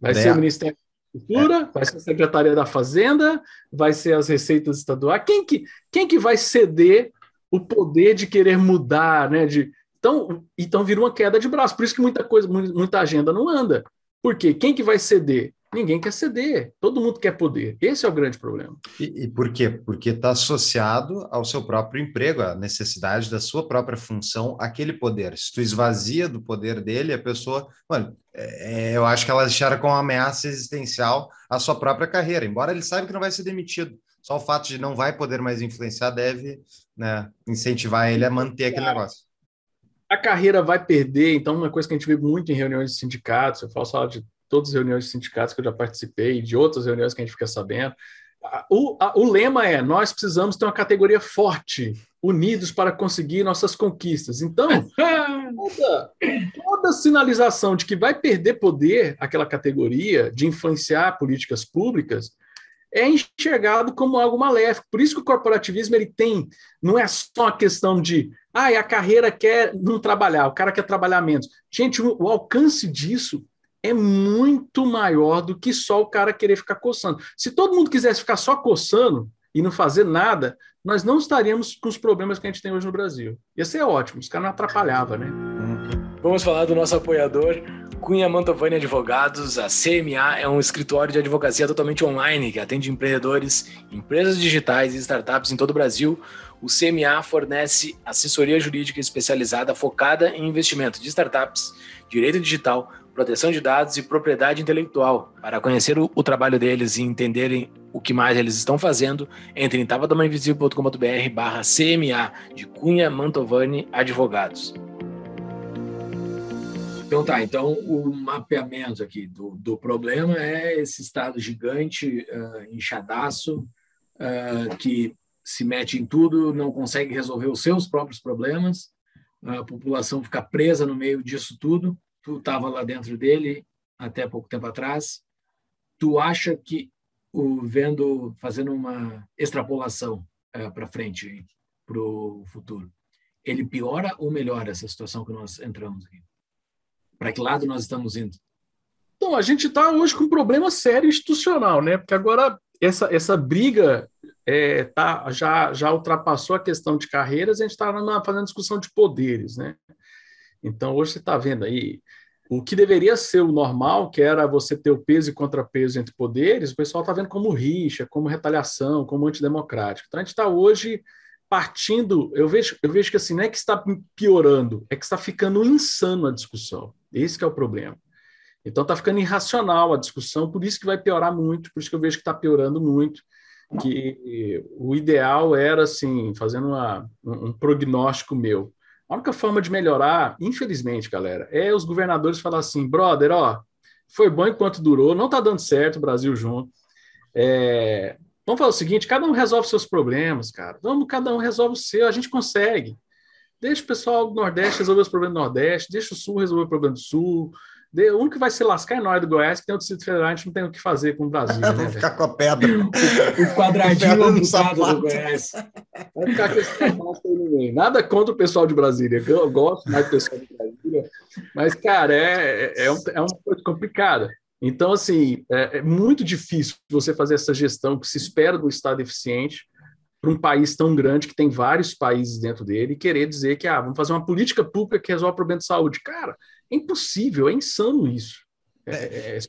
Vai é. ser o Ministério da Cultura, é. vai ser a Secretaria da Fazenda, vai ser as receitas estaduais. Quem que, quem que vai ceder o poder de querer mudar, né? De, então, então vira uma queda de braço. Por isso que muita coisa, muita agenda não anda. Por quê? Quem que vai ceder? ninguém quer ceder, todo mundo quer poder. Esse é o grande problema. E, e por quê? Porque está associado ao seu próprio emprego, à necessidade da sua própria função, aquele poder. Se tu esvazia do poder dele, a pessoa. Mano, é, eu acho que ela deixaram com uma ameaça existencial a sua própria carreira, embora ele saiba que não vai ser demitido. Só o fato de não vai poder mais influenciar deve né, incentivar ele a manter aquele negócio. A carreira vai perder, então, uma coisa que a gente vê muito em reuniões de sindicatos, eu faço falar de todas as reuniões de sindicatos que eu já participei, de outras reuniões que a gente fica sabendo. O, a, o lema é: nós precisamos ter uma categoria forte, unidos para conseguir nossas conquistas. Então, toda, toda sinalização de que vai perder poder aquela categoria de influenciar políticas públicas é enxergado como algo maléfico. Por isso que o corporativismo ele tem, não é só a questão de, ah, a carreira quer não trabalhar, o cara quer trabalhar menos. Gente, o, alcance disso é muito maior do que só o cara querer ficar coçando. Se todo mundo quisesse ficar só coçando e não fazer nada, nós não estaríamos com os problemas que a gente tem hoje no Brasil. Ia ser ótimo, os caras não atrapalhavam, né? Vamos falar do nosso apoiador, Cunha Mantovani Advogados. A CMA é um escritório de advocacia totalmente online que atende empreendedores, empresas digitais e startups em todo o Brasil. O CMA fornece assessoria jurídica especializada focada em investimento de startups, direito digital, proteção de dados e propriedade intelectual. Para conhecer o, o, trabalho deles e entenderem o que mais eles estão fazendo, entre em tavadamainvisível.com.br barra CMA de Cunha Mantovani Advogados. Então tá, então o mapeamento aqui do, do problema é esse estado gigante, uh, inchadaço, uh, que se mete em tudo, não consegue resolver os seus próprios problemas, a população fica presa no meio disso tudo, tu estava lá dentro dele até pouco tempo atrás, tu acha que o vendo fazendo uma extrapolação é, para frente para o futuro, ele piora ou melhora essa situação que nós entramos aqui? Para que lado nós estamos indo? Então, a gente está hoje com um problema sério institucional, né? Porque agora essa, essa briga é, tá, já, já ultrapassou a questão de carreiras, a gente está fazendo discussão de poderes, né? Então, hoje você está vendo aí o que deveria ser o normal, que era você ter o peso e contrapeso entre poderes, o pessoal está vendo como rixa, como retaliação, como antidemocrático. Então, a gente está hoje partindo. Eu vejo, eu vejo que assim, não é que está piorando, é que está ficando insano a discussão. Esse é o problema. Então, está ficando irracional a discussão, por isso que vai piorar muito, por isso que eu vejo que está piorando muito. Que o ideal era, assim, fazendo uma, um prognóstico meu, a única forma de melhorar, infelizmente, galera, é os governadores falar assim, brother, ó, foi bom enquanto durou, não tá dando certo o Brasil junto. É, vamos fazer o seguinte, cada um resolve seus problemas, cara. Vamos, cada um resolve o seu, a gente consegue. Deixa o pessoal do Nordeste resolver os problemas do Nordeste, deixa o Sul resolver o problema do Sul, o único que vai se lascar é nós do Goiás, que tem o Distrito Federal, a gente não tem o que fazer com o Brasil. Né, Vamos ficar com a pedra. o quadradinho amputado do Goiás. Vai ficar com esse Nada contra o pessoal de Brasília, eu gosto mais do pessoal de Brasília, mas, cara, é, é, é, um, é uma coisa complicada. Então, assim, é, é muito difícil você fazer essa gestão que se espera do Estado eficiente para um país tão grande que tem vários países dentro dele e querer dizer que ah, vamos fazer uma política pública que resolve o problema de saúde. Cara, é impossível, é insano isso. É, é, é,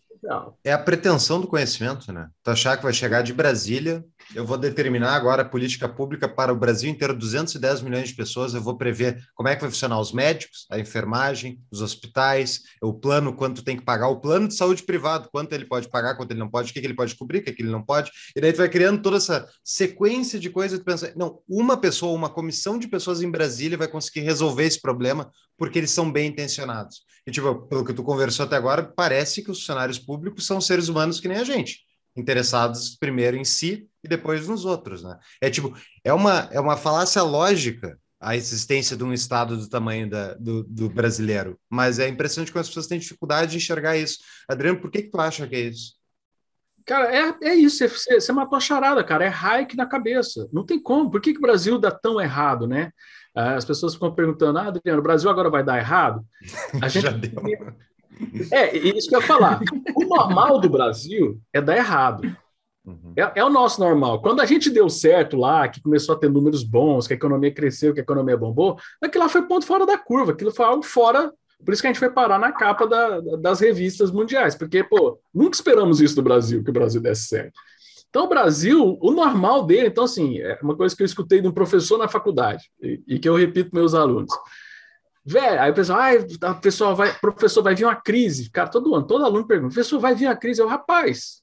é a pretensão do conhecimento, né? Tu achar que vai chegar de Brasília, eu vou determinar agora a política pública para o Brasil inteiro, 210 milhões de pessoas, eu vou prever como é que vai funcionar os médicos, a enfermagem, os hospitais, o plano, quanto tem que pagar, o plano de saúde privado, quanto ele pode pagar, quanto ele não pode, o que, ele pode cobrir, o que, ele não pode, e daí tu vai criando toda essa sequência de coisas, tu pensa, não, uma pessoa, uma comissão de pessoas em Brasília vai conseguir resolver esse problema, porque eles são bem intencionados. E, tipo, pelo que tu conversou até agora, parece que os funcionários públicos são seres humanos que nem a gente, interessados primeiro em si e depois nos outros, né? É tipo, é uma, é uma falácia lógica a existência de um Estado do tamanho da, do, do, brasileiro, mas é impressionante como as pessoas têm dificuldade de enxergar isso. Adriano, por que, que tu acha que é isso? Cara, é, é isso, você, você matou a charada, cara, é Hayek na cabeça. Não tem como. Por que, que o Brasil dá tão errado, né? Ah, as pessoas ficam perguntando, ah, Adriano, o Brasil agora vai dar errado? A gente... Já deu. É, isso que eu ia falar. O normal do Brasil é dar errado. Uhum. É, é, o nosso normal. Quando a gente deu certo lá, que começou a ter números bons, que a economia cresceu, que a economia bombou, aquilo lá foi ponto fora da curva, aquilo foi algo fora Por isso que a gente foi parar na capa da, das revistas mundiais, porque, pô, nunca esperamos isso do Brasil, que o Brasil desse certo. Então, o Brasil, o normal dele, então, assim, é uma coisa que eu escutei de um professor na faculdade, e, e que eu repito para meus alunos. Velho, aí o pessoal, ah, o pessoal vai, professor, vai vir uma crise. Cara, todo ano, todo aluno pergunta, professor, vai vir uma crise? Eu, rapaz,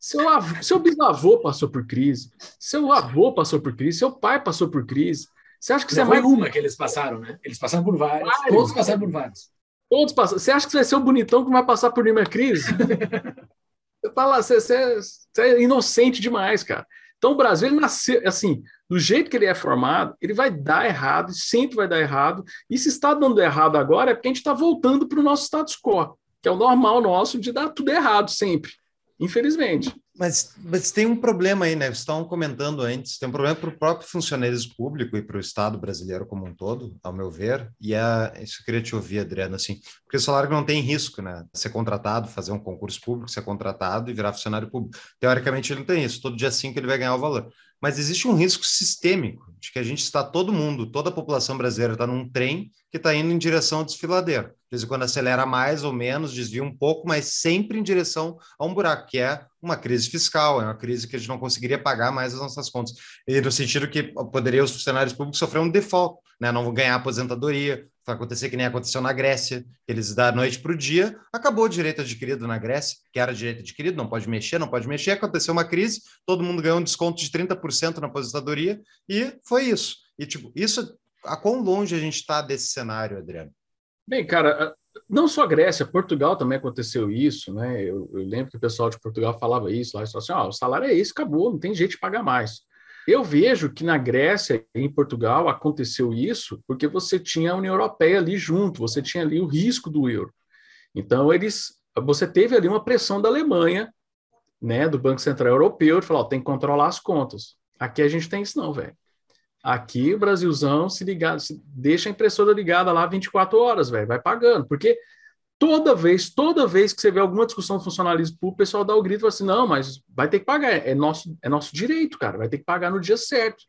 seu, avô, seu bisavô passou por crise, seu avô passou por crise, seu pai passou por crise. Você acha que você é mais uma que eles passaram, né? Eles passaram por vários. Vários. Todos passaram por vários. Todos passam. Você acha que você vai ser o bonitão que vai passar por nenhuma crise? você, tá lá, você, você, você é inocente demais, cara. Então o Brasil, ele nasceu, assim, do jeito que ele é formado, ele vai dar errado, sempre vai dar errado. E se está dando errado agora, é porque a gente está voltando para o nosso status quo, que é o normal nosso de dar tudo errado sempre. Infelizmente. Mas, mas tem um problema aí, né? Vocês estavam comentando antes, tem um problema para o próprio funcionalismo público e para o Estado brasileiro como um todo, ao meu ver, e é isso eu queria te ouvir, Adriano, assim, porque o salário não tem risco, né? Ser contratado, fazer um concurso público, ser contratado e virar funcionário público. Teoricamente ele não tem isso, todo dia 5 ele vai ganhar o valor. Mas existe um risco sistêmico de que a gente está, todo mundo, toda a população brasileira está num trem que está indo em direção ao desfiladeiro. De vez em quando acelera mais ou menos, desvia um pouco, mas sempre em direção a um buraco, que é uma crise fiscal, é uma crise que a gente não conseguiria pagar mais as nossas contas. E no sentido que poderia os funcionários públicos sofrer um default, né? não vão ganhar aposentadoria, vai acontecer que nem aconteceu na Grécia, eles da noite para o dia, acabou o direito adquirido na Grécia, que era direito adquirido, não pode mexer, não pode mexer, aconteceu uma crise, todo mundo ganhou um desconto de 30% na aposentadoria, e foi isso. E, tipo, isso, a quão longe a gente está desse cenário, Adriano? Bem, cara, não só Grécia, Portugal também aconteceu isso, né? Eu, eu lembro que o pessoal de Portugal falava isso lá, falavam assim, ó, o salário é esse, acabou, não tem jeito de pagar mais. Eu vejo que na Grécia e em Portugal aconteceu isso porque você tinha a União Europeia ali junto, você tinha ali o risco do euro. Então, eles, você teve ali uma pressão da Alemanha, né, do Banco Central Europeu, de falar, ó, tem que controlar as contas. Aqui a gente tem isso não, velho. Aqui o Brasilzão se ligar, se deixa a impressora ligada lá 24 horas, velho, vai pagando, porque toda vez, toda vez que você vê alguma discussão de funcionalismo público, o pessoal dá o grito e fala assim: não, mas vai ter que pagar, é nosso, é nosso direito, cara, vai ter que pagar no dia certo.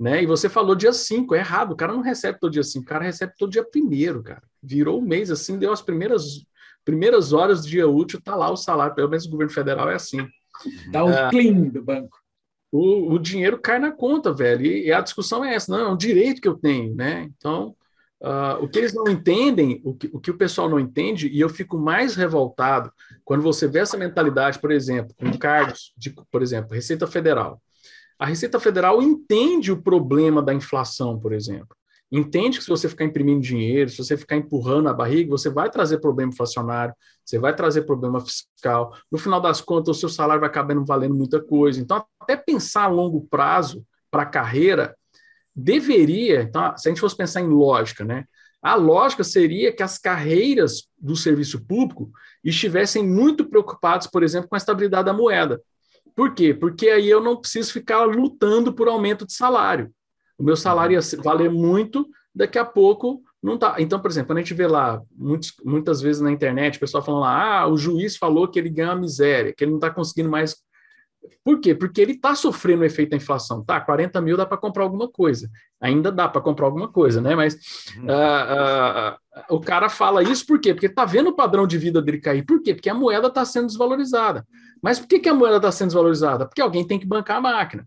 Né? E você falou dia 5, é errado, o cara não recebe todo dia 5, o cara recebe todo dia primeiro, cara. Virou o mês assim, deu as primeiras, primeiras horas do dia útil, tá lá o salário, pelo menos o governo federal é assim. Dá o Ah. clean do banco. O, o dinheiro cai na conta, velho, e, e a discussão é essa, não, é um direito que eu tenho, né? Então, ah, o que eles não entendem, o que, o que o pessoal não entende, e eu fico mais revoltado quando você vê essa mentalidade, por exemplo, com cargos de, por exemplo, Receita Federal. A Receita Federal entende o problema da inflação, por exemplo. Entende que se você ficar imprimindo dinheiro, se você ficar empurrando a barriga, você vai trazer problema inflacionário, você vai trazer problema fiscal. No final das contas, o seu salário vai acabar não valendo muita coisa. Então, até pensar a longo prazo para a carreira deveria, então, se a gente fosse pensar em lógica, né? A lógica seria que as carreiras do serviço público estivessem muito preocupadas, por exemplo, com a estabilidade da moeda. Por quê? Porque aí eu não preciso ficar lutando por aumento de salário. O meu salário ia ser- valer muito, daqui a pouco não tá. Então, por exemplo, quando a gente vê lá, muitos, muitas vezes na internet, o pessoal falando lá, ah, o juiz falou que ele ganha miséria, que ele não está conseguindo mais por quê? Porque ele está sofrendo o efeito da inflação. Tá, 40 mil dá para comprar alguma coisa. Ainda dá para comprar alguma coisa, né? Mas ah, ah, o cara fala isso por quê? Porque está vendo o padrão de vida dele cair. Por quê? Porque a moeda está sendo desvalorizada. Mas por que, que a moeda está sendo desvalorizada? Porque alguém tem que bancar a máquina.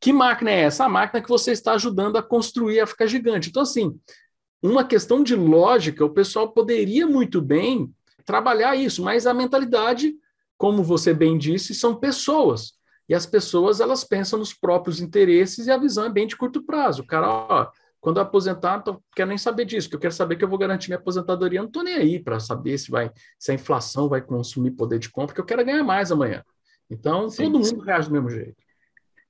Que máquina é essa? A máquina que você está ajudando a construir a ficar gigante. Então, assim, uma questão de lógica, o pessoal poderia muito bem trabalhar isso, mas a mentalidade como você bem disse, são pessoas. E as pessoas, elas pensam nos próprios interesses e a visão é bem de curto prazo. O cara, ó, quando eu aposentar, não quero nem saber disso, que eu quero saber que eu vou garantir minha aposentadoria. Eu não estou nem aí para saber se vai, se a inflação vai consumir poder de compra, porque eu quero ganhar mais amanhã. Então, Sim, todo mundo reage do mesmo jeito.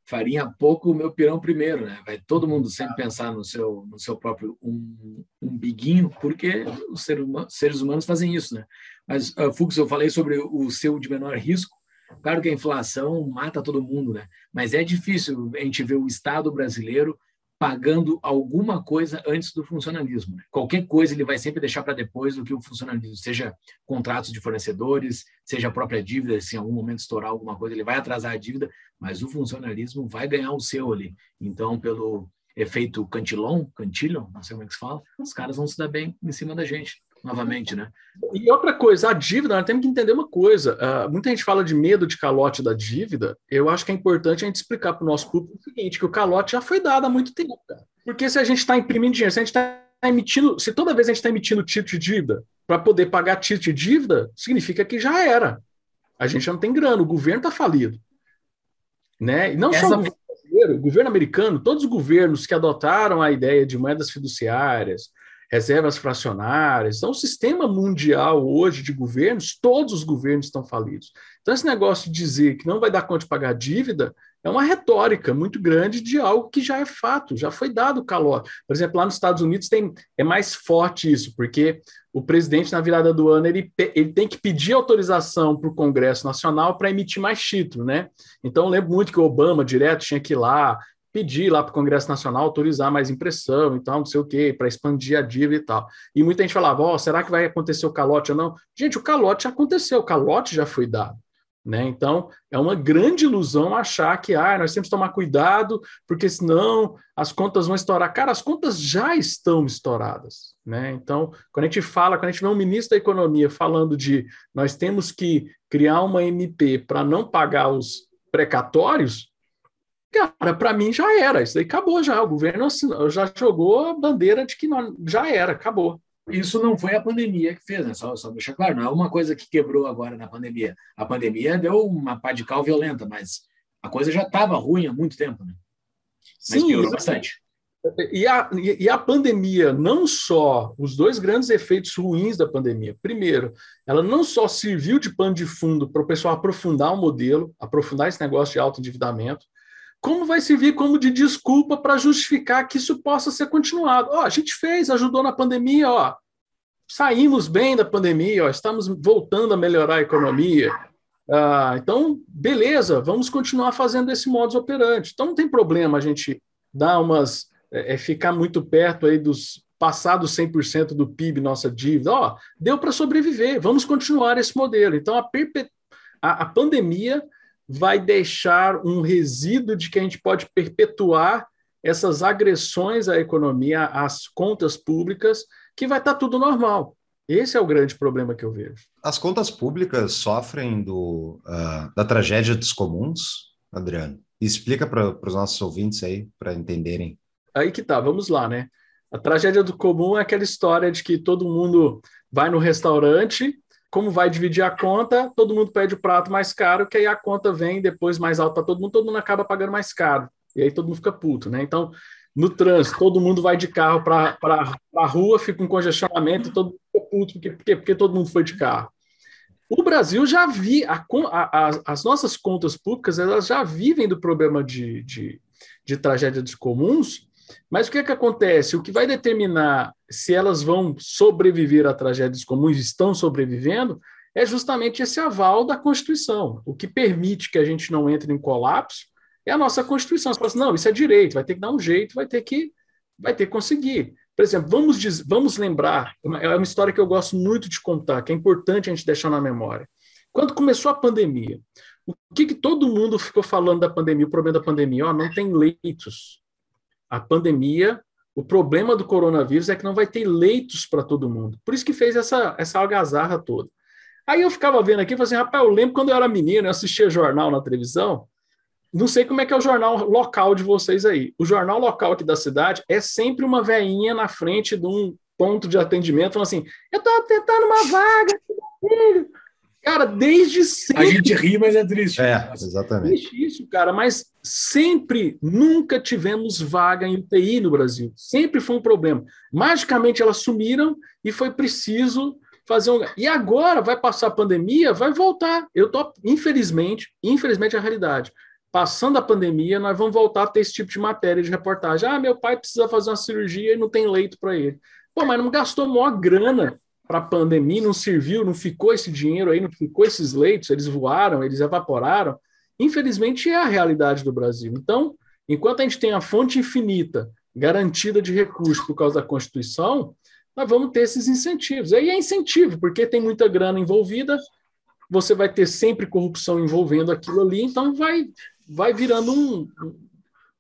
Farinha pouco o meu pirão primeiro, né? Vai todo mundo sempre pensar no seu, no seu próprio um, umbiguinho, porque os ser huma- seres humanos fazem isso, né? Mas, uh, Fux, eu falei sobre o seu de menor risco. Claro que a inflação mata todo mundo, né? Mas é difícil a gente ver o Estado brasileiro pagando alguma coisa antes do funcionalismo. né? Qualquer coisa ele vai sempre deixar para depois do que o funcionalismo, seja contratos de fornecedores, seja a própria dívida, se em algum momento estourar alguma coisa, ele vai atrasar a dívida, mas o funcionalismo vai ganhar o seu ali. Então, pelo efeito Cantillon, Cantillon, não sei como é que se fala, os caras vão se dar bem em cima da gente. Novamente, né? E outra coisa, a dívida, nós temos que entender uma coisa. Uh, muita gente fala de medo de calote da dívida. Eu acho que é importante a gente explicar para o nosso público o seguinte: que o calote já foi dado há muito tempo, cara. Porque se a gente está imprimindo dinheiro, se a gente está emitindo, se toda vez a gente está emitindo título de dívida para poder pagar título de dívida, significa que já era. A gente já não tem grana, o governo está falido. Né? E não Essa... só o governo brasileiro, o governo americano, todos os governos que adotaram a ideia de moedas fiduciárias, reservas fracionárias. Então, o sistema mundial hoje de governos, todos os governos estão falidos. Então, esse negócio de dizer que não vai dar conta de pagar dívida é uma retórica muito grande de algo que já é fato, já foi dado calor. Por exemplo, lá nos Estados Unidos tem, é mais forte isso, porque o presidente, na virada do ano, ele, ele tem que pedir autorização para o Congresso Nacional para emitir mais título, né? Então, eu lembro muito que o Obama, direto, tinha que ir lá pedir lá para o Congresso Nacional autorizar mais impressão e tal, não sei o quê, para expandir a dívida e tal. E muita gente falava, ó, oh, será que vai acontecer o calote ou não? Gente, o calote já aconteceu, o calote já foi dado. Né? Então, é uma grande ilusão achar que ah, nós temos que tomar cuidado, porque senão as contas vão estourar. Cara, as contas já estão estouradas. Né? Então, quando a gente fala, quando a gente vê um ministro da Economia falando de nós temos que criar uma MP para não pagar os precatórios, Cara, para mim já era, isso aí acabou já. O governo já jogou a bandeira de que não, já era, acabou. Isso não foi a pandemia que fez, né? Só, só deixar claro, não é uma coisa que quebrou agora na pandemia. A pandemia deu uma pá de cal violenta, mas a coisa já estava ruim há muito tempo, né? Mas Sim, piorou bastante. E a, e a pandemia, não só os dois grandes efeitos ruins da pandemia. Primeiro, ela não só serviu de pano de fundo para o pessoal aprofundar o modelo, aprofundar esse negócio de alto endividamento, como vai servir como de desculpa para justificar que isso possa ser continuado. Ó, a gente fez, ajudou na pandemia, ó, saímos bem da pandemia, ó, estamos voltando a melhorar a economia. Ah, então, beleza, vamos continuar fazendo esse modus operandi. Então, não tem problema a gente dar umas, é, é ficar muito perto aí dos passados 100% do PIB, nossa dívida. Ó, deu para sobreviver, vamos continuar esse modelo. Então, a, a, a pandemia vai deixar um resíduo de que a gente pode perpetuar essas agressões à economia, às contas públicas, que vai estar tá tudo normal. Esse é o grande problema que eu vejo. As contas públicas sofrem do, uh, da tragédia dos comuns, Adriano? Explica para os nossos ouvintes aí, para entenderem. Aí que tá, vamos lá, né? A tragédia do comum é aquela história de que todo mundo vai no restaurante como vai dividir a conta, todo mundo pede o prato mais caro, que aí a conta vem depois mais alta para todo mundo, todo mundo acaba pagando mais caro. E aí todo mundo fica puto, né? Então, no trânsito, todo mundo vai de carro para a rua, fica um congestionamento, todo mundo fica puto, porque, porque, porque todo mundo foi de carro. O Brasil já vi, a, a, as nossas contas públicas, elas já vivem do problema de, de, de tragédias comuns, mas o que, é que acontece? O que vai determinar se elas vão sobreviver a tragédias comuns, estão sobrevivendo, é justamente esse aval da Constituição. O que permite que a gente não entre em colapso é a nossa Constituição. Você fala assim, não, isso é direito, vai ter que dar um jeito, vai ter que, vai ter que conseguir. Por exemplo, vamos, vamos lembrar, é uma história que eu gosto muito de contar, que é importante a gente deixar na memória. Quando começou a pandemia, o que, que todo mundo ficou falando da pandemia, o problema da pandemia? Oh, não tem leitos a pandemia, o problema do coronavírus é que não vai ter leitos para todo mundo. Por isso que fez essa, essa algazarra toda. Aí eu ficava vendo aqui e falei assim, rapaz, eu lembro quando eu era menino, eu assistia jornal na televisão, não sei como é que é o jornal local de vocês aí. O jornal local aqui da cidade é sempre uma veinha na frente de um ponto de atendimento, falando assim, eu estou tentando uma vaga, filho. Cara, desde sempre. A gente ri, mas é triste. É, exatamente. É isso, cara, mas sempre, nunca tivemos vaga em UTI no Brasil. Sempre foi um problema. Magicamente elas sumiram e foi preciso fazer um. E agora vai passar a pandemia, vai voltar. Eu tô, infelizmente, infelizmente é a realidade. Passando a pandemia, nós vamos voltar a ter esse tipo de matéria de reportagem. Ah, meu pai precisa fazer uma cirurgia e não tem leito para ele. Pô, mas não gastou maior grana para a pandemia, não serviu, não ficou esse dinheiro aí, não ficou esses leitos, eles voaram, eles evaporaram. Infelizmente, é a realidade do Brasil. Então, enquanto a gente tem a fonte infinita garantida de recursos por causa da Constituição, nós vamos ter esses incentivos. Aí é incentivo, porque tem muita grana envolvida, você vai ter sempre corrupção envolvendo aquilo ali, então vai, vai virando um,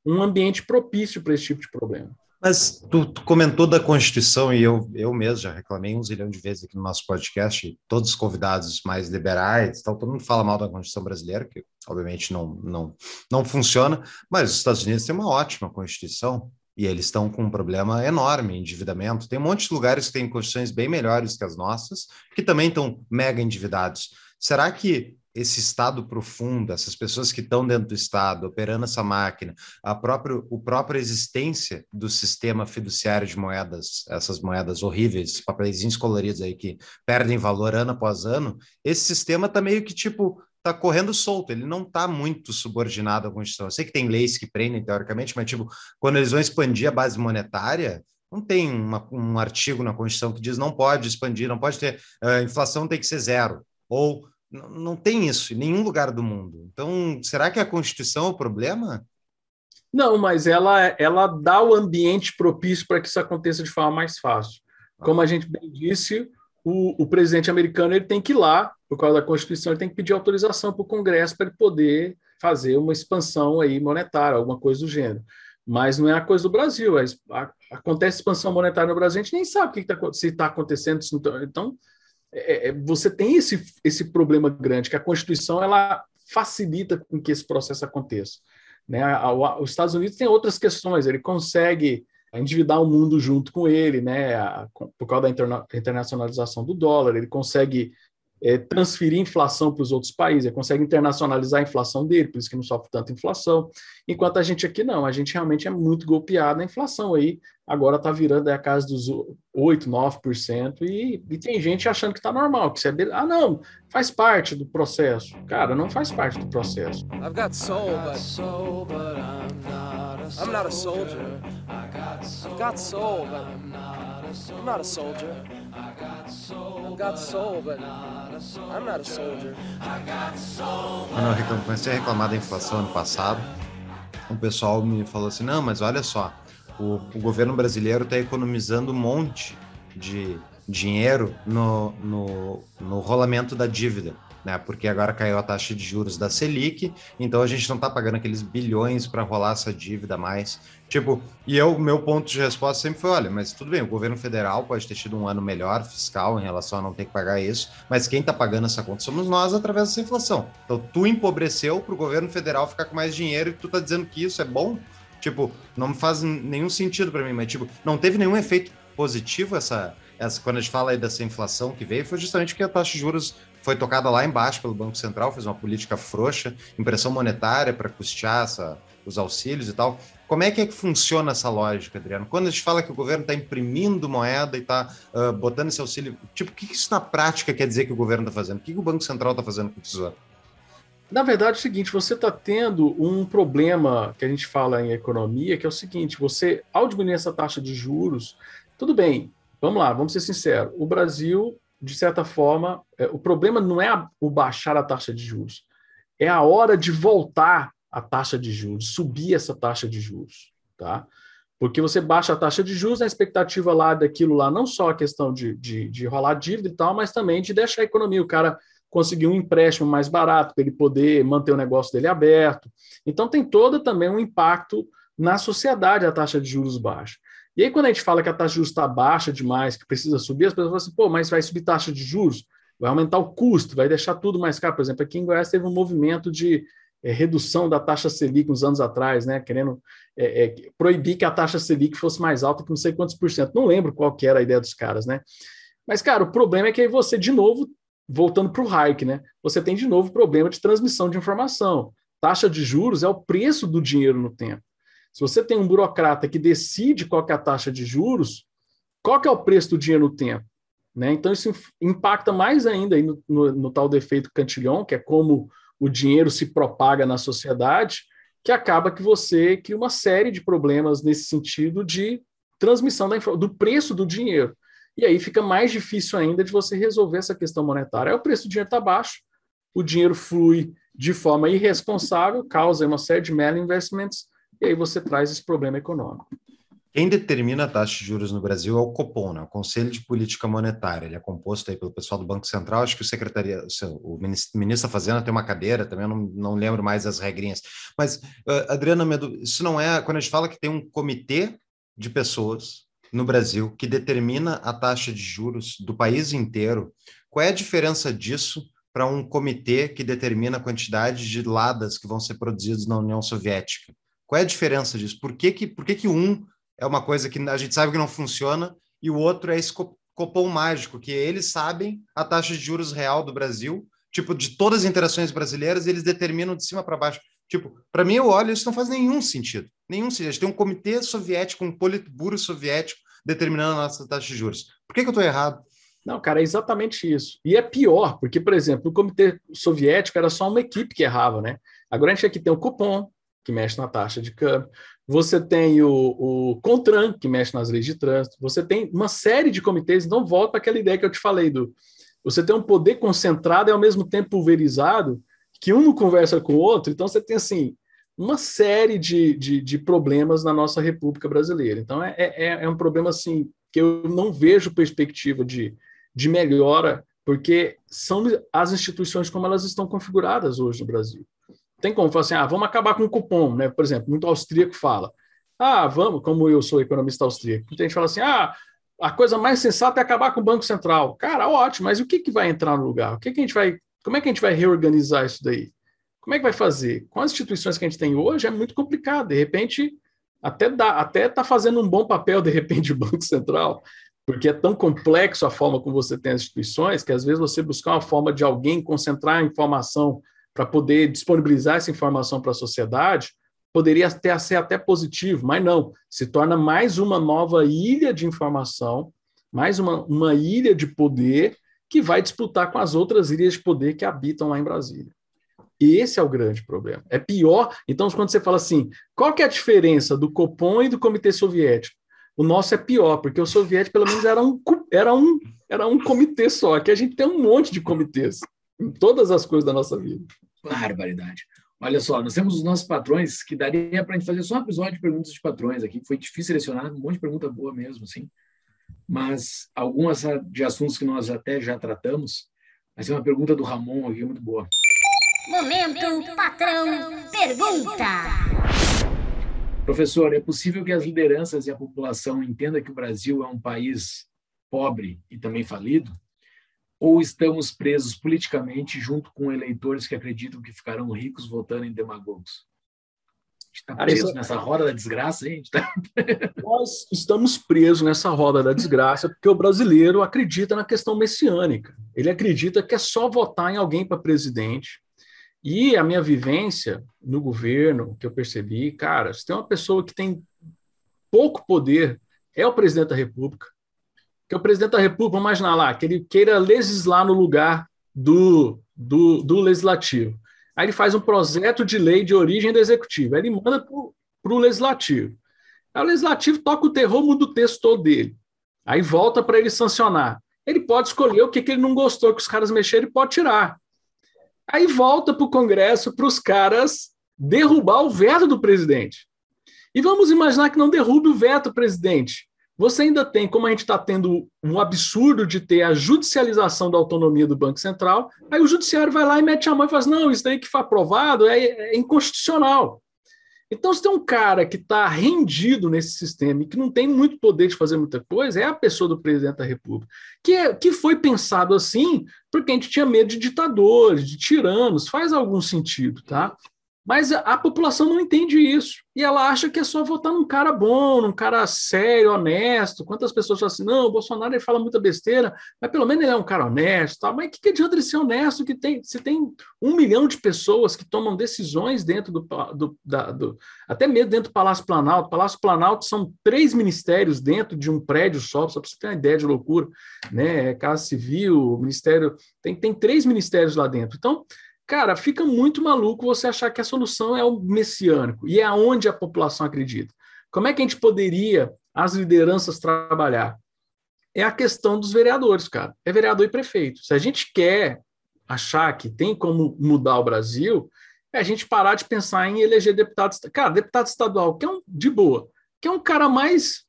um ambiente propício para esse tipo de problema. Mas tu, tu, comentou da Constituição e eu, eu mesmo já reclamei um zilhão de vezes aqui no nosso podcast, todos os convidados mais liberais, tal, todo mundo fala mal da Constituição brasileira, que obviamente não, não, não funciona, mas os Estados Unidos têm uma ótima Constituição e eles estão com um problema enorme, endividamento. Tem um monte de lugares que têm constituições bem melhores que as nossas, que também estão mega endividados. Será que esse Estado profundo, essas pessoas que estão dentro do Estado, operando essa máquina, a própria, a própria existência do sistema fiduciário de moedas, essas moedas horríveis, papeizinhos coloridos aí que perdem valor ano após ano, esse sistema está meio que tipo está correndo solto, ele não está muito subordinado à Constituição. Eu sei que tem leis que prendem, teoricamente, mas tipo, quando eles vão expandir a base monetária, não tem uma, um artigo na Constituição que diz não pode expandir, não pode ter, a inflação tem que ser zero, ou não tem isso em nenhum lugar do mundo. Então, será que a Constituição é o problema? Não, mas ela, ela dá o ambiente propício para que isso aconteça de forma mais fácil. Como a gente bem disse, o, o presidente americano ele tem que ir lá, por causa da Constituição, ele tem que pedir autorização para o Congresso para ele poder fazer uma expansão aí monetária, alguma coisa do gênero. Mas não é a coisa do Brasil. A, a, acontece expansão monetária no Brasil, a gente nem sabe o que tá, se está acontecendo. Então, é, é, você tem esse, esse problema grande, que a Constituição ela facilita com que esse processo aconteça. Né? Os Estados Unidos tem outras questões, ele consegue endividar o mundo junto com ele, né? por causa da interna, internacionalização do dólar, ele consegue é, transferir inflação para os outros países, ele consegue internacionalizar a inflação dele, por isso que não sofre tanta inflação, enquanto a gente aqui não, a gente realmente é muito golpeado na inflação aí, agora está virando a casa dos 8, 9%, e, e tem gente achando que está normal, que isso é ah não, faz parte do processo. Cara, não faz parte do processo. I've got soul, but I'm not a soldier. I've got soul, but I'm not a soldier. I've got soul, but I'm not a soldier. Quando eu comecei a reclamar da inflação ano passado, o pessoal me falou assim: não, mas olha só, o, o governo brasileiro está economizando um monte de dinheiro no, no, no rolamento da dívida né? Porque agora caiu a taxa de juros da Selic, então a gente não está pagando aqueles bilhões para rolar essa dívida mais. Tipo, e eu, meu ponto de resposta sempre foi: olha, mas tudo bem, o governo federal pode ter tido um ano melhor fiscal em relação a não ter que pagar isso, mas quem está pagando essa conta somos nós através dessa inflação. Então, tu empobreceu para o governo federal ficar com mais dinheiro e tu está dizendo que isso é bom? Tipo, não faz nenhum sentido para mim, mas tipo, não teve nenhum efeito positivo essa, essa quando a gente fala aí dessa inflação que veio, foi justamente porque a taxa de juros foi tocada lá embaixo pelo Banco Central, fez uma política frouxa, impressão monetária para custear essa, os auxílios e tal. Como é que, é que funciona essa lógica, Adriano? Quando a gente fala que o governo está imprimindo moeda e está uh, botando esse auxílio, tipo, o que isso na prática quer dizer que o governo está fazendo? O que, que o Banco Central está fazendo com o Tesouro? Na verdade, é o seguinte: você está tendo um problema que a gente fala em economia, que é o seguinte: você, ao diminuir essa taxa de juros, tudo bem, vamos lá, vamos ser sinceros, o Brasil de certa forma, é, o problema não é o baixar a taxa de juros, é a hora de voltar a taxa de juros, subir essa taxa de juros, tá? Porque você baixa a taxa de juros, a expectativa lá daquilo lá, não só a questão de, de, de rolar dívida e tal, mas também de deixar a economia, o cara conseguir um empréstimo mais barato para ele poder manter o negócio dele aberto. Então tem todo também um impacto na sociedade a taxa de juros baixa. E aí, quando a gente fala que a taxa de juros está baixa demais, que precisa subir, as pessoas falam assim, pô, mas vai subir taxa de juros, vai aumentar o custo, vai deixar tudo mais caro. Por exemplo, aqui em Goiás teve um movimento de é, redução da taxa Selic uns anos atrás, né, querendo é, é, proibir que a taxa Selic fosse mais alta que não sei quantos por cento. Não lembro qual que era a ideia dos caras, né? Mas, cara, o problema é que aí você, de novo, voltando para o hike, né? Você tem de novo problema de transmissão de informação. Taxa de juros é o preço do dinheiro no tempo. Se você tem um burocrata que decide qual é a taxa de juros, qual é o preço do dinheiro no tempo? Né? Então, isso impacta mais ainda no, no, no, tal defeito Cantillon, que é como o dinheiro se propaga na sociedade, que acaba que você cria uma série de problemas nesse sentido de transmissão da, do preço do dinheiro. E aí fica mais difícil ainda de você resolver essa questão monetária. Aí o preço do dinheiro está baixo, o dinheiro flui de forma irresponsável, causa uma série de mal investments, e aí você traz esse problema econômico. Quem determina a taxa de juros no Brasil é o Copom, né? o Conselho de Política Monetária. Ele é composto aí pelo pessoal do Banco Central. Acho que o secretaria, o ministro da Fazenda tem uma cadeira, também não, não lembro mais as regrinhas. Mas, uh, Adriana Medo, isso não é. Quando a gente fala que tem um comitê de pessoas no Brasil que determina a taxa de juros do país inteiro. Qual é a diferença disso para um comitê que determina a quantidade de ladas que vão ser produzidos na União Soviética? Qual é a diferença disso? Por que, que, por que, que um é uma coisa que a gente sabe que não funciona e o outro é esse copom mágico, que eles sabem a taxa de juros real do Brasil, tipo, de todas as interações brasileiras, eles determinam de cima para baixo. Tipo, para mim, eu olho, isso não faz nenhum sentido. Nenhum sentido. Tem um comitê soviético, um politburo soviético determinando a nossa taxa de juros. Por que, que eu estou errado? Não, cara, é exatamente isso. E é pior, porque, por exemplo, o Comitê Soviético era só uma equipe que errava, né? Agora a gente aqui tem o cupom, que mexe na taxa de câmbio, você tem o, o CONTRAN, que mexe nas leis de trânsito, você tem uma série de comitês, então volta para aquela ideia que eu te falei do você tem um poder concentrado e ao mesmo tempo pulverizado, que um não conversa com o outro, então você tem assim uma série de, de, de problemas na nossa República Brasileira. Então é, é, é um problema assim que eu não vejo perspectiva de, de melhora, porque são as instituições como elas estão configuradas hoje no Brasil. Tem como falar assim, ah, vamos acabar com o cupom, né? Por exemplo, muito austríaco fala, ah, vamos, como eu sou economista austríaco, muita gente fala assim, ah, a coisa mais sensata é acabar com o Banco Central. Cara, ótimo, mas o que, que vai entrar no lugar? O que, que a gente vai, como é que a gente vai reorganizar isso daí? Como é que vai fazer? Com as instituições que a gente tem hoje é muito complicado. De repente, até dá, até está fazendo um bom papel, de repente, o Banco Central, porque é tão complexo a forma como você tem as instituições, que às vezes você buscar uma forma de alguém concentrar a informação para poder disponibilizar essa informação para a sociedade, poderia ter ser até positivo, mas não, se torna mais uma nova ilha de informação, mais uma, uma ilha de poder que vai disputar com as outras ilhas de poder que habitam lá em Brasília. Esse é o grande problema. É pior. Então, quando você fala assim, qual que é a diferença do Copom e do Comitê Soviético? O nosso é pior, porque o soviético, pelo menos, era um, era um, era um comitê só. Aqui a gente tem um monte de comitês em todas as coisas da nossa vida. Barbaridade. Olha só, nós temos os nossos patrões, que daria para a gente fazer só um episódio de perguntas de patrões aqui, foi difícil selecionar, um monte de pergunta boa mesmo, assim. Mas algumas de assuntos que nós até já tratamos, vai ser uma pergunta do Ramon aqui, muito boa. Momento Patrão Pergunta. Professor, é possível que as lideranças e a população entendam que o Brasil é um país pobre e também falido? Ou estamos presos politicamente junto com eleitores que acreditam que ficarão ricos votando em demagogos? está preso nessa roda da desgraça, hein? Tá... Nós estamos presos nessa roda da desgraça porque o brasileiro acredita na questão messiânica. Ele acredita que é só votar em alguém para presidente. E a minha vivência no governo, que eu percebi, cara, se tem uma pessoa que tem pouco poder, é o presidente da República que o presidente da República, vamos imaginar lá, que ele queira legislar no lugar do, do, do legislativo. Aí ele faz um projeto de lei de origem do executivo, aí ele manda para o legislativo. Aí o legislativo toca o terror, muda o texto todo dele. Aí volta para ele sancionar. Ele pode escolher o que, que ele não gostou que os caras mexeram, ele pode tirar. Aí volta para o Congresso para os caras derrubar o veto do presidente. E vamos imaginar que não derrube o veto presidente. Você ainda tem, como a gente está tendo um absurdo de ter a judicialização da autonomia do Banco Central, aí o judiciário vai lá e mete a mão e fala: assim, não, isso daí que foi aprovado é, é inconstitucional. Então, se tem um cara que está rendido nesse sistema e que não tem muito poder de fazer muita coisa, é a pessoa do presidente da República, que, é, que foi pensado assim porque a gente tinha medo de ditadores, de tiranos, faz algum sentido, tá? Mas a, população não entende isso. E ela acha que é só votar num cara bom, num cara sério, honesto. Quantas pessoas falam assim, não, o Bolsonaro ele fala muita besteira, mas pelo menos ele é um cara honesto. Tá? Mas o que, que adianta ele ser honesto? Que tem, se tem um milhão de pessoas que tomam decisões dentro do, do, da, do até mesmo dentro do Palácio Planalto. Palácio Planalto são três ministérios dentro de um prédio só, só para você ter uma ideia de loucura. Né? Casa Civil, Ministério. Tem, tem três ministérios lá dentro. Então, Cara, fica muito maluco você achar que a solução é o messiânico e é aonde a população acredita. Como é que a gente poderia, as lideranças, trabalhar? É a questão dos vereadores, cara. É vereador e prefeito. Se a gente quer achar que tem como mudar o Brasil, é a gente parar de pensar em eleger deputado. Cara, deputado estadual, que é um de boa, que é um cara mais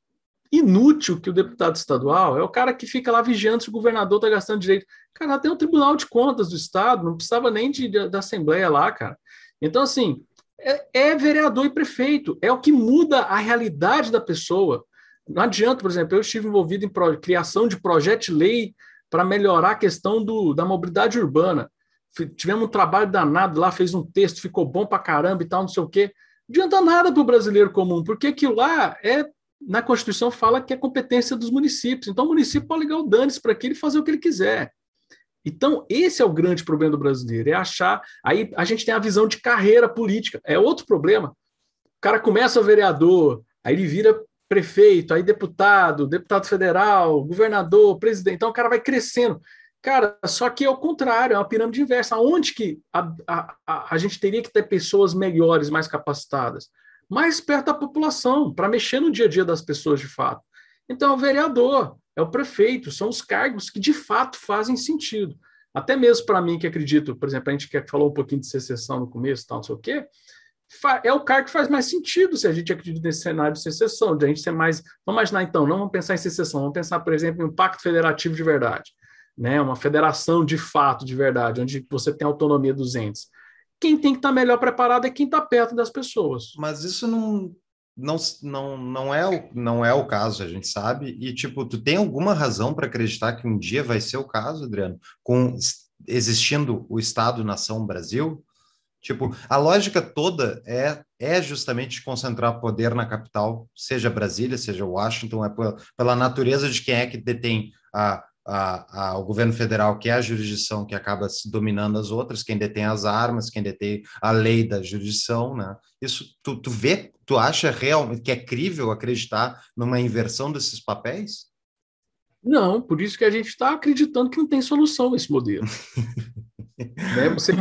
inútil que o deputado estadual é o cara que fica lá vigiando se o governador está gastando direito. Cara, tem o Tribunal de Contas do Estado, não precisava nem de, de, da Assembleia lá, cara. Então, assim, é, é, vereador e prefeito, é o que muda a realidade da pessoa. Não adianta, por exemplo, eu estive envolvido em pro, criação de projeto de lei para melhorar a questão do, da mobilidade urbana. Tivemos um trabalho danado lá, fez um texto, ficou bom para caramba e tal, não sei o quê. Não adianta nada para o brasileiro comum, porque aquilo lá é, na Constituição fala que é competência dos municípios. Então o município pode ligar o dane para aquele e fazer o que ele quiser. Então, esse é o grande problema do brasileiro, é achar. Aí a gente tem a visão de carreira política, é outro problema. O cara começa vereador, aí ele vira prefeito, aí deputado, deputado federal, governador, presidente. Então o cara vai crescendo. Cara, só que é o contrário, é uma pirâmide inversa. Onde que a, a, a, a gente teria que ter pessoas melhores, mais capacitadas? Mais perto da população, para mexer no dia a dia das pessoas de fato. Então, é o vereador, é o prefeito, são os cargos que de fato fazem sentido. Até mesmo para mim que acredito, por exemplo, a gente que falou um pouquinho de secessão no começo, tal, não sei o quê, é o cargo que faz mais sentido se a gente acredita nesse cenário de secessão, de a gente ser mais. Vamos imaginar então, não vamos pensar em secessão, vamos pensar, por exemplo, em um pacto federativo de verdade, né? uma federação de fato, de verdade, onde você tem autonomia dos entes. Quem tem que estar melhor preparado é quem está perto das pessoas. Mas isso não, não, não, não, é o, não é o caso, a gente sabe. E, tipo, tu tem alguma razão para acreditar que um dia vai ser o caso, Adriano? Com existindo o Estado-nação Brasil? Tipo, a lógica toda é, é justamente concentrar poder na capital, seja Brasília, seja Washington, é pela, pela natureza de quem é que detém a, a, a, o governo federal, que é a jurisdição que acaba dominando as outras, quem detém as armas, quem detém a lei da jurisdição, né? Isso, tu, tu vê, tu acha realmente que é crível acreditar numa inversão desses papéis? Não, por isso que a gente está acreditando que não tem solução esse modelo. né? Você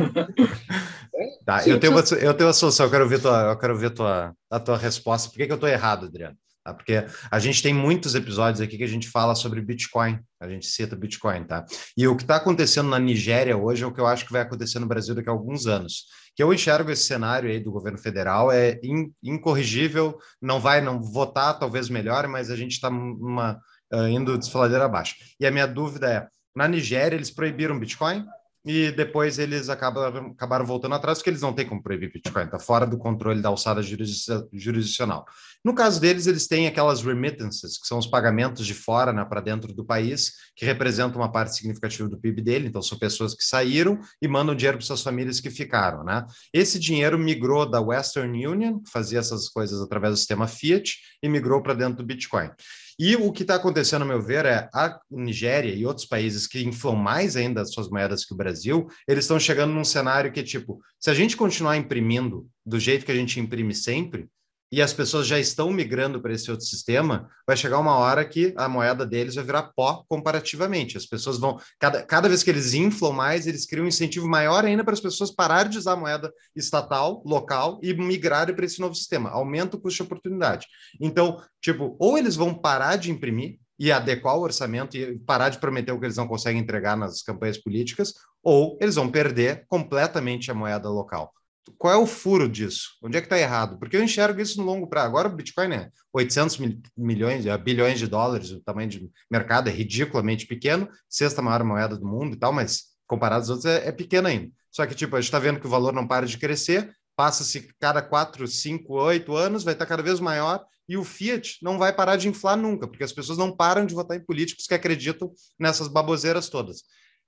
Tá, Sim, eu, tenho uma, eu tenho uma solução, eu quero ver, tua, eu quero ver tua, a tua resposta. Por que, que eu estou errado, Adriano? Tá? Porque a gente tem muitos episódios aqui que a gente fala sobre Bitcoin, a gente cita Bitcoin, tá? E o que está acontecendo na Nigéria hoje é o que eu acho que vai acontecer no Brasil daqui a alguns anos. Que eu enxergo esse cenário aí do governo federal é in, incorrigível, não vai não votar, talvez melhore, mas a gente está uh, indo desfaladeira abaixo. E a minha dúvida é, na Nigéria eles proibiram Bitcoin? E depois eles acabaram, acabaram voltando atrás, porque eles não têm como proibir Bitcoin, está fora do controle da alçada jurisdicional. No caso deles, eles têm aquelas remittances, que são os pagamentos de fora né, para dentro do país, que representam uma parte significativa do PIB dele, então são pessoas que saíram e mandam dinheiro para suas famílias que ficaram. Né? Esse dinheiro migrou da Western Union, que fazia essas coisas através do sistema Fiat, e migrou para dentro do Bitcoin. E o que está acontecendo, a meu ver, é a Nigéria e outros países que inflam mais ainda as suas moedas que o Brasil, eles estão chegando num cenário que, tipo, se a gente continuar imprimindo do jeito que a gente imprime sempre, e as pessoas já estão migrando para esse outro sistema, vai chegar uma hora que a moeda deles vai virar pó comparativamente. As pessoas vão, cada, cada vez que eles inflam mais, eles criam um incentivo maior ainda para as pessoas pararem de usar a moeda estatal, local e migrarem para esse novo sistema. Aumenta o custo de oportunidade. Então, tipo, ou eles vão parar de imprimir e adequar o orçamento e parar de prometer o que eles não conseguem entregar nas campanhas políticas, ou eles vão perder completamente a moeda local qual é o furo disso? Onde é que está errado? Porque eu enxergo isso no longo prazo. Agora o Bitcoin é 800 milhões, é, bilhões de dólares, o tamanho de mercado é ridiculamente pequeno, sexta maior moeda do mundo e tal, mas comparado aos outros é, é pequeno ainda. Só que, tipo, a gente está vendo que o valor não para de crescer, passa-se cada 4, 5, 8 anos, vai estar cada vez maior, e o Fiat não vai parar de inflar nunca, porque as pessoas não param de votar em políticos que acreditam nessas baboseiras todas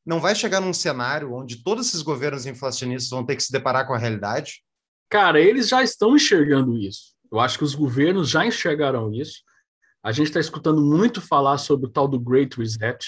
não vai chegar num cenário onde todos esses governos inflacionistas vão ter que se deparar com a realidade? Cara, eles já estão enxergando isso. Eu acho que os governos já enxergaram isso. A gente está escutando muito falar sobre o tal do Great Reset,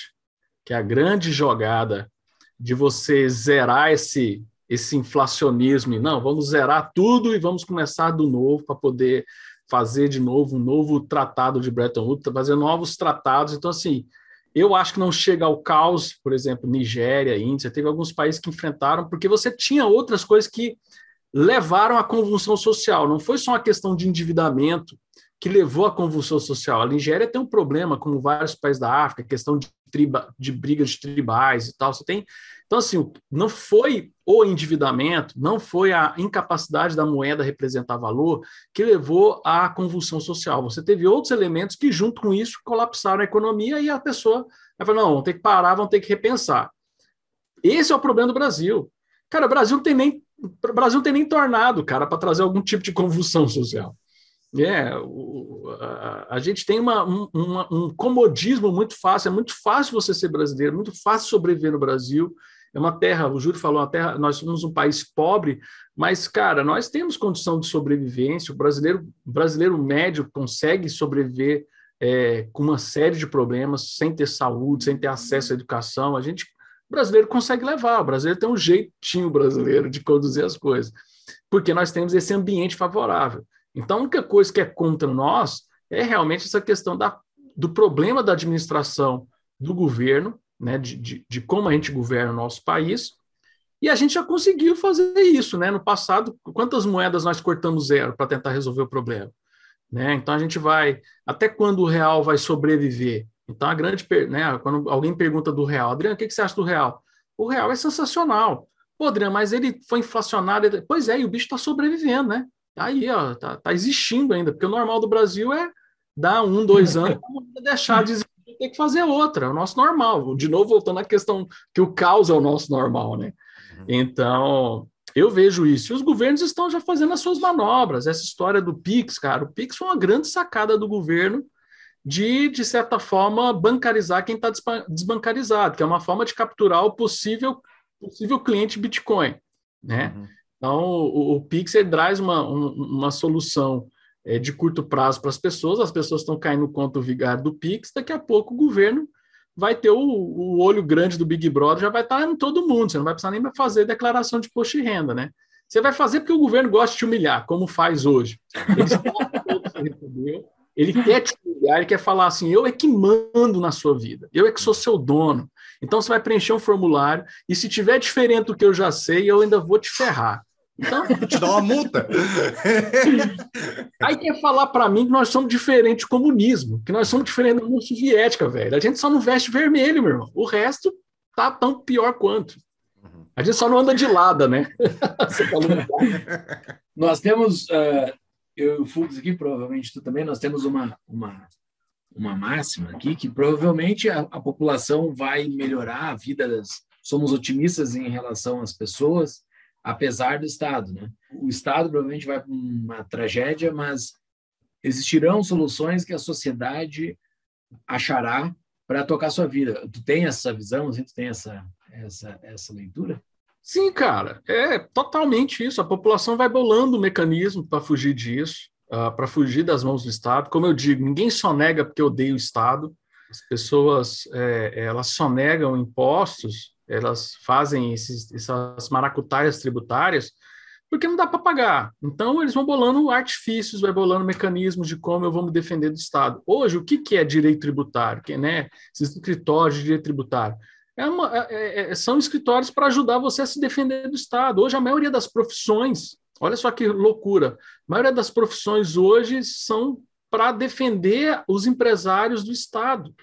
que é a grande jogada de você zerar esse, esse inflacionismo. E, não, vamos zerar tudo e vamos começar do novo para poder fazer de novo um novo tratado de Bretton Woods, fazer novos tratados. Então, assim, eu acho que não chega ao caos, por exemplo, Nigéria, Índia, teve alguns países que enfrentaram, porque você tinha outras coisas que levaram à convulsão social. Não foi só uma questão de endividamento que levou à convulsão social. A Nigéria tem um problema, como vários países da África, questão de, triba, de brigas tribais e tal. Você tem então, assim, não foi o endividamento, não foi a incapacidade da moeda representar valor que levou à convulsão social. Você teve outros elementos que, junto com isso, colapsaram a economia e a pessoa vai falar: não, vão ter que parar, vão ter que repensar. Esse é o problema do Brasil. Cara, o Brasil não tem nem, o Brasil não tem nem tornado, cara, para trazer algum tipo de convulsão social. É, o, a, a, gente tem uma, um, uma, um comodismo muito fácil, é muito fácil você ser brasileiro, muito fácil sobreviver no Brasil. É uma terra, o Júlio falou, uma terra, nós somos um país pobre, mas, cara, nós temos condição de sobrevivência, o brasileiro, brasileiro médio consegue sobreviver é, com uma série de problemas, sem ter saúde, sem ter acesso à educação. A gente, brasileiro consegue levar, o brasileiro tem um jeitinho brasileiro de conduzir as coisas, porque nós temos esse ambiente favorável. Então, a única coisa que é contra nós é realmente essa questão da, do problema da administração do governo, né, de, de, de, como a gente governa o nosso país, e a gente já conseguiu fazer isso. Né? No passado, quantas moedas nós cortamos zero para tentar resolver o problema? Né? Então, a gente vai. Até quando o real vai sobreviver? Então, a grande. Né, quando alguém pergunta do real, Adriano, o que, que você acha do real? O real é sensacional. Pô, Adriano, mas ele foi inflacionado. Pois é, e o bicho está sobrevivendo, né? Tá aí, ó, tá, tá existindo ainda, porque o normal do Brasil é dar um, dois anos deixar de existir ter que fazer outra, é o nosso normal. De novo, voltando à questão que o caos é o nosso normal, né? Uhum. Então, eu vejo isso. E os governos estão já fazendo as suas manobras. Essa história do Pix, cara, o Pix foi uma grande sacada do governo de, de certa forma, bancarizar quem está desbancarizado, que é uma forma de capturar o possível, possível cliente Bitcoin, né? Uhum. Então, o, o Pix traz uma, uma solução é, de curto prazo para as pessoas, as pessoas estão caindo no conto vigário do Pix, daqui a pouco o governo vai ter o, o olho grande do Big Brother, já vai estar em todo mundo, você não vai precisar nem fazer declaração de imposto de renda, né? Você vai fazer porque o governo gosta de te humilhar, como faz hoje. Ele, ele quer te humilhar, ele quer falar assim: eu é que mando na sua vida, eu é que sou seu dono. Então você vai preencher um formulário e se tiver diferente do que eu já sei, eu ainda vou te ferrar. Então, te dá uma multa. Aí quer falar para mim que nós somos diferentes do comunismo, que nós somos diferentes da União Soviética, velho. A gente só não veste vermelho, meu irmão. O resto tá tão pior quanto. A gente só não anda de lado, né? nós temos, uh, eu Fux aqui, provavelmente tu também, nós temos uma, uma, uma máxima aqui que provavelmente a, a população vai melhorar a vida das. Somos otimistas em relação às pessoas, apesar do Estado. Né? O Estado provavelmente vai para uma tragédia, mas existirão soluções que a sociedade achará para tocar sua vida. Tu tem essa visão? Assim, tu tem essa, essa, essa leitura? Sim, cara, é totalmente isso. A população vai bolando o mecanismo para fugir disso, uh, para fugir das mãos do Estado. Como eu digo, ninguém só nega porque odeia o Estado. As pessoas é, elas só negam impostos elas fazem esses, essas maracutaias tributárias porque não dá para pagar. Então, eles vão bolando artifícios, vai bolando mecanismos de como eu vou me defender do Estado. Hoje, o que, que é direito tributário? Que, né, esses escritórios de direito tributário? É uma, é, é, é são escritórios para ajudar você a se defender do Estado. Hoje, a maioria das profissões, olha só que loucura, a maioria das profissões hoje são para defender os empresários do Estado,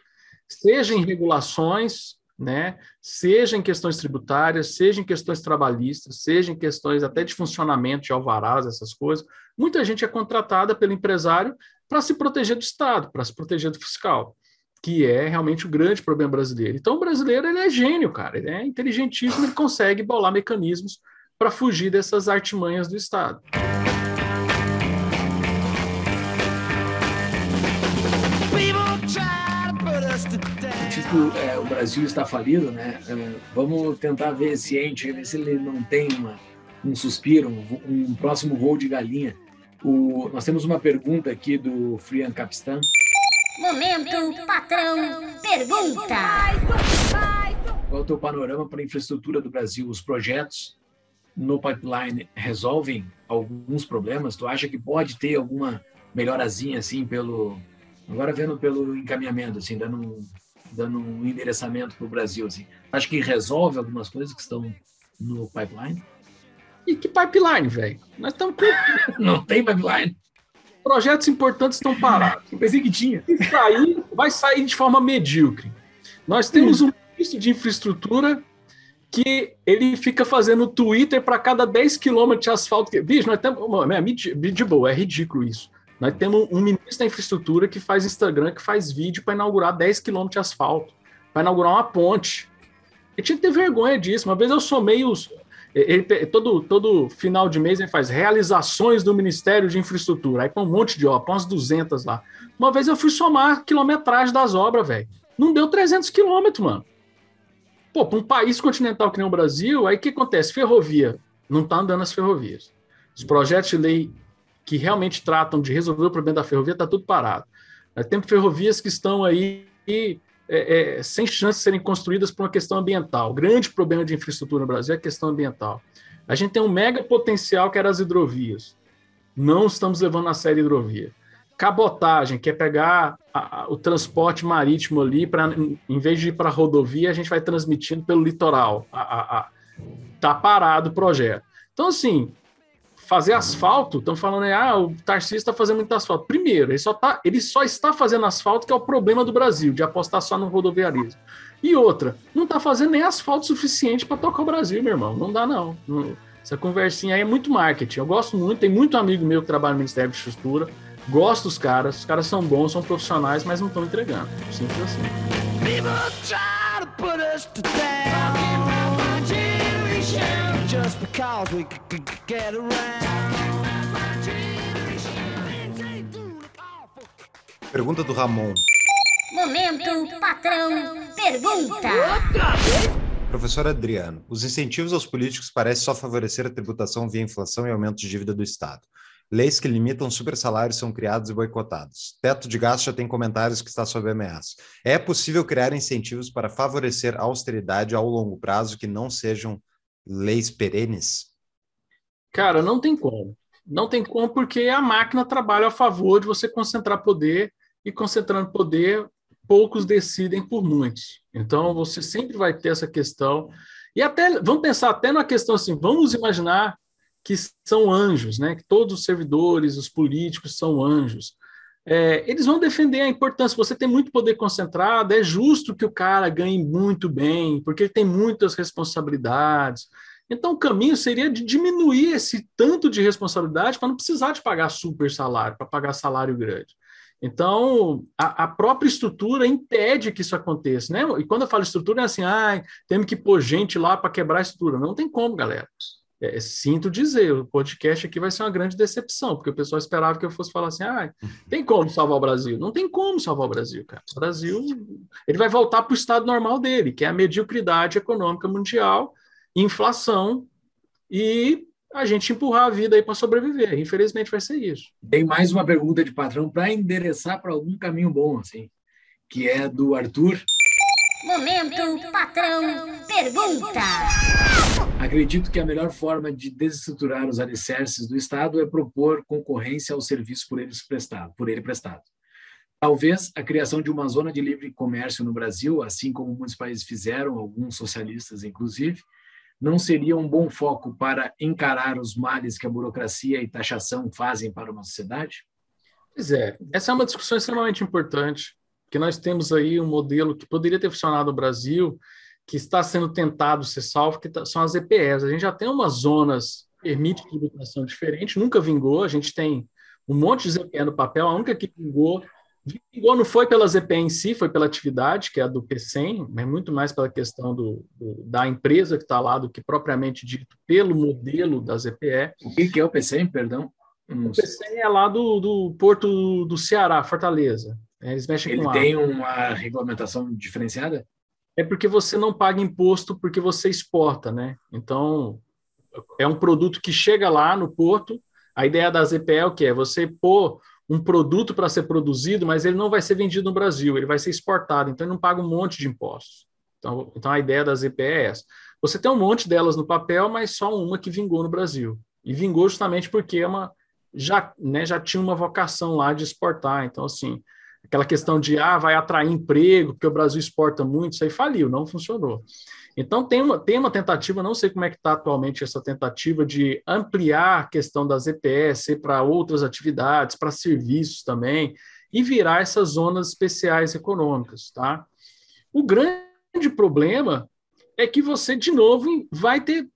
seja em regulações, né? Seja em questões tributárias, seja em questões trabalhistas, seja em questões até de funcionamento de alvarás, essas coisas. Muita gente é contratada pelo empresário para se proteger do Estado, para se proteger do fiscal, que é realmente o grande problema brasileiro. Então, o brasileiro ele é gênio, cara, ele é inteligentíssimo, ele consegue bolar mecanismos para fugir dessas artimanhas do Estado. Que é, o Brasil está falido, né? É, vamos tentar ver esse ente, ver se ele não tem uma, um suspiro, um, um, próximo voo de galinha. O, nós temos uma pergunta aqui do Frian Capistan. Momento patrão pergunta. Qual é o teu panorama para a infraestrutura do Brasil? Os projetos no pipeline resolvem alguns problemas? Tu acha que pode ter alguma melhorazinha assim pelo agora vendo pelo encaminhamento assim, dando um, dando um endereçamento para o Brasil. Assim. Acho que resolve algumas coisas que estão no pipeline. E que pipeline, velho? Nós estamos. Não tem pipeline. Projetos importantes estão parados. Eu pensei que tinha. Sair, vai sair de forma medíocre. Nós temos um ministro de infraestrutura que ele fica fazendo Twitter para cada 10 quilômetros de asfalto. Bicho, nós temos. É, de boa, é ridículo isso. Nós temos um ministro da infraestrutura que faz Instagram, que faz vídeo para inaugurar 10 quilômetros de asfalto, para inaugurar uma ponte. Eu tinha que ter vergonha disso. Uma vez eu somei os. Ele, todo, todo final de mês ele faz realizações do Ministério de Infraestrutura. Aí põe um monte de obras, põe umas 200 lá. Uma vez eu fui somar quilometragem das obras, velho. Não deu 300 quilômetros, mano. Pô, para um país continental que nem o Brasil, aí o que acontece? Ferrovia. Não tá andando as ferrovias. Os projetos de lei que realmente tratam de resolver o problema da ferrovia, tá tudo parado. Temos ferrovias que estão aí é, é, sem chance de serem construídas por uma questão ambiental. O grande problema de infraestrutura no Brasil é a questão ambiental. A gente tem um mega potencial que era as hidrovias. Não estamos levando a sério hidrovia. Cabotagem, que é pegar a, a, o transporte marítimo ali, para em vez de ir para a rodovia, a gente vai transmitindo pelo litoral. Está parado o projeto. Então, assim, fazer asfalto, estão falando aí, ah, o Tarcísio está fazendo muito asfalto. Primeiro, ele só, tá, ele só está fazendo asfalto, que é o problema do Brasil, de apostar só no rodoviarismo. E outra, não está fazendo nem asfalto suficiente para tocar o Brasil, meu irmão. Não dá, não. Essa conversinha aí é muito marketing. Eu gosto muito, tem muito amigo meu que trabalha no Ministério de Infraestrutura. Gosto dos caras, os caras são bons, são profissionais, mas não estão entregando. Simples assim. People try to put us to just because we get around. Pergunta do Ramon. Momento patrão pergunta. Professor Adriano, os incentivos aos políticos parecem só favorecer a tributação via inflação e aumento de dívida do Estado. Leis que limitam super salários são criados e boicotados. Teto de gasto já tem comentários que está sob ameaça. É possível criar incentivos para favorecer a austeridade ao longo prazo que não sejam leis perenes? Cara, não tem como. Não tem como porque a máquina trabalha a favor de você concentrar poder e concentrando poder, poucos decidem por muitos. Então você sempre vai ter essa questão. E até vamos pensar até na questão assim, vamos imaginar que são anjos, né? Que todos os servidores, os políticos são anjos. É, eles vão defender a importância. Você tem muito poder concentrado, é justo que o cara ganhe muito bem, porque ele tem muitas responsabilidades. Então, o caminho seria de diminuir esse tanto de responsabilidade para não precisar de pagar super salário, para pagar salário grande. Então, a, a, própria estrutura impede que isso aconteça, né? E quando eu falo estrutura, é assim, ah, temos que pôr gente lá para quebrar a estrutura. Não tem como, galera. É, sinto dizer, o podcast aqui vai ser uma grande decepção, porque o pessoal esperava que eu fosse falar assim: ah, tem como salvar o Brasil? Não tem como salvar o Brasil, cara. O Brasil ele vai voltar para o estado normal dele, que é a mediocridade econômica mundial, inflação e a gente empurrar a vida aí para sobreviver. Infelizmente vai ser isso. Tem mais uma pergunta de patrão para endereçar para algum caminho bom, assim, que é do Arthur. Momento patrão pergunta. Acredito que a melhor forma de desestruturar os alicerces do Estado é propor concorrência ao serviço por, eles prestado, por ele prestado. Talvez a criação de uma zona de livre comércio no Brasil, assim como muitos países fizeram, alguns socialistas inclusive, não seria um bom foco para encarar os males que a burocracia e taxação fazem para uma sociedade? Pois é, essa é uma discussão extremamente importante que nós temos aí um modelo que poderia ter funcionado no Brasil, que está sendo tentado ser salvo, que tá, são as EPS. A gente já tem umas zonas que permite tributação diferente, nunca vingou, a gente tem um monte de ZPE no papel, a única que vingou, vingou não foi pela ZPE em si, foi pela atividade, que é a do P100, mas muito mais pela questão do, do da empresa que está lá, do que propriamente dito pelo modelo da ZPE. O que, é o P100, perdão? O P100 é lá do, do Porto do Ceará, Fortaleza. É, eles mexem Ele com tem uma regulamentação diferenciada? É porque você não paga imposto porque você exporta, né? Então, é um produto que chega lá no porto. A ideia da ZPE é que é? Você pôr um produto para ser produzido, mas ele não vai ser vendido no Brasil, ele vai ser exportado, então ele não paga um monte de impostos. Então, então a ideia da ZPE é essa. Você tem um monte delas no papel, mas só uma que vingou no Brasil. E vingou justamente porque é uma, já, né, já tinha uma vocação lá de exportar. Então, assim, aquela questão de ah, vai atrair emprego, porque o Brasil exporta muito, isso aí faliu, não funcionou. Então tem uma, tem uma tentativa, não sei como é que está atualmente essa tentativa de ampliar a questão das EPS para outras atividades, para serviços também, e virar essas zonas especiais econômicas, tá? O grande problema é que você, de novo, vai ter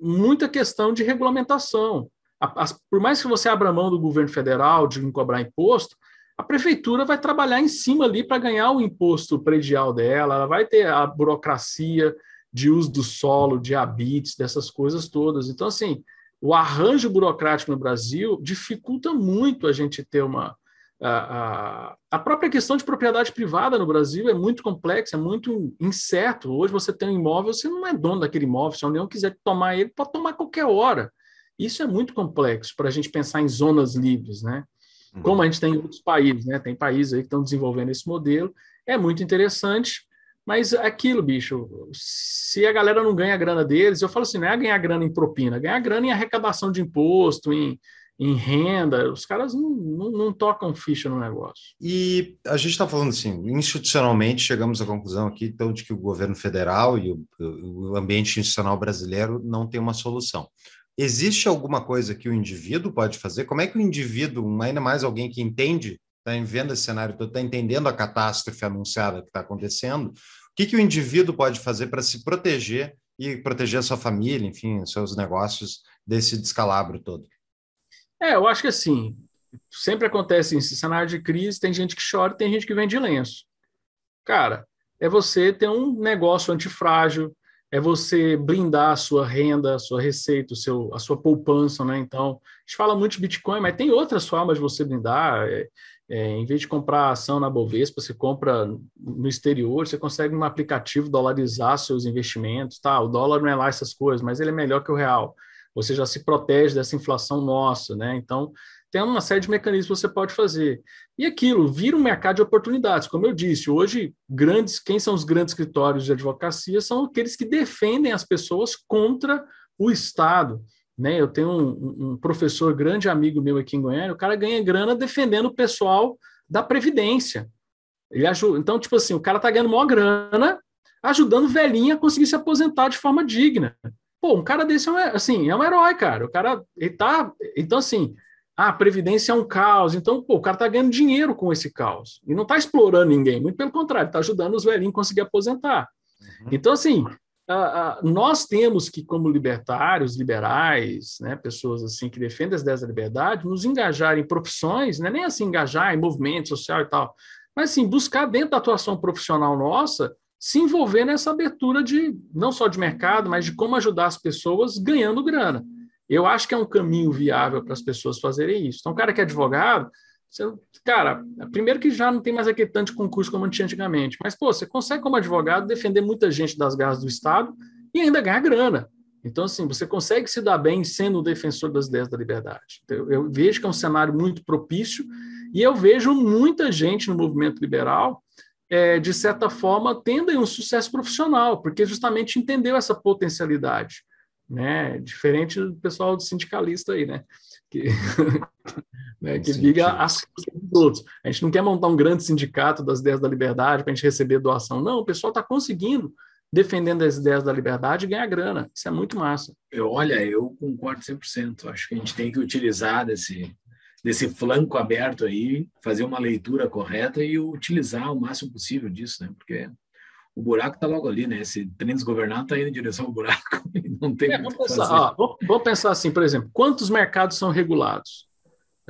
muita questão de regulamentação. Por mais que você abra mão do governo federal de cobrar imposto, a prefeitura vai trabalhar em cima ali para ganhar o imposto predial dela, ela vai ter a burocracia de uso do solo, de habites, dessas coisas todas. Então, assim, o arranjo burocrático no Brasil dificulta muito a gente ter uma. A, a, a, própria questão de propriedade privada no Brasil é muito complexa, é muito incerto. Hoje você tem um imóvel, você não é dono daquele imóvel, se a União quiser tomar ele, pode tomar qualquer hora. Isso é muito complexo para a gente pensar em zonas livres, né? Uhum. Como a gente tem em outros países, né? Tem países aí que estão desenvolvendo esse modelo. É muito interessante, mas aquilo, bicho, se a galera não ganha a grana deles, eu falo assim, não é ganhar grana em propina, ganhar grana em arrecadação de imposto, em, em renda, os caras não, não, não, tocam ficha no negócio. E a gente está falando assim, institucionalmente chegamos à conclusão aqui então, de que o governo federal e o, o ambiente institucional brasileiro não tem uma solução. Existe alguma coisa que o indivíduo pode fazer? Como é que o indivíduo, ainda mais alguém que entende está vendo esse cenário todo, está entendendo a catástrofe anunciada que está acontecendo, o que, que o indivíduo pode fazer para se proteger e proteger a sua família, enfim, seus negócios desse descalabro todo? É, eu acho que assim, sempre acontece esse cenário de crise, tem gente que chora tem gente que vende lenço. Cara, é você ter um negócio antifrágil, é você blindar a sua renda, a sua receita, o seu, a sua poupança, né? Então, a gente fala muito de Bitcoin, mas tem outras formas de você blindar. É, é, em vez de comprar ação na Bovespa, você compra no exterior, você consegue um aplicativo dolarizar seus investimentos, tá? O dólar não é lá essas coisas, mas ele é melhor que o real. Você já se protege dessa inflação nossa, né? Então, tem uma série de mecanismos que você pode fazer. E aquilo vira um mercado de oportunidades. Como eu disse, hoje, grandes, quem são os grandes escritórios de advocacia são aqueles que defendem as pessoas contra o Estado. Né? Eu tenho um, um, professor, grande amigo meu aqui em Goiânia, o cara ganha grana defendendo o pessoal da Previdência. Ele ajuda, então, tipo assim, o cara tá ganhando maior grana ajudando velhinha a conseguir se aposentar de forma digna. Pô, um cara desse é um, assim, é um herói, cara. O cara, ele tá. Então, assim, a Previdência é um caos. Então, pô, o cara tá ganhando dinheiro com esse caos. E não tá explorando ninguém, muito pelo contrário, tá ajudando os velhinhos a conseguir aposentar. Uhum. Então, assim, nós temos que, como libertários, liberais, né, pessoas assim que defendem as ideias da liberdade, nos engajar em profissões, né, nem assim engajar em movimento social e tal, mas assim, buscar dentro da atuação profissional nossa, se envolver nessa abertura de, não só de mercado, mas de como ajudar as pessoas ganhando grana. Eu acho que é um caminho viável para as pessoas fazerem isso. Então, o cara que é advogado, você, cara, primeiro que já não tem mais aquele tanto de concurso como tinha antigamente, mas, pô, você consegue, como advogado, defender muita gente das garras do Estado e ainda ganhar grana. Então, assim, você consegue se dar bem sendo o defensor das ideias da liberdade. Eu, eu vejo que é um cenário muito propício e eu vejo muita gente no movimento liberal, é, de certa forma, tendo um sucesso profissional, porque justamente entendeu essa potencialidade, né? Diferente do pessoal do sindicalista aí, né? Que, né, que liga as coisas dos outros. A gente não quer montar um grande sindicato das ideias da liberdade para a gente receber doação. Não, o pessoal está conseguindo, defendendo as ideias da liberdade, ganhar grana. Isso é muito massa. Eu, olha, eu concordo 100%. Acho que a gente tem que utilizar desse, desse flanco aberto aí, fazer uma leitura correta e utilizar o máximo possível disso, né? Porque o buraco está logo ali, né? Esse trem desgovernado está indo em direção ao buraco. Não tem é, vamos, pensar, ó, vamos pensar assim, por exemplo, quantos mercados são regulados?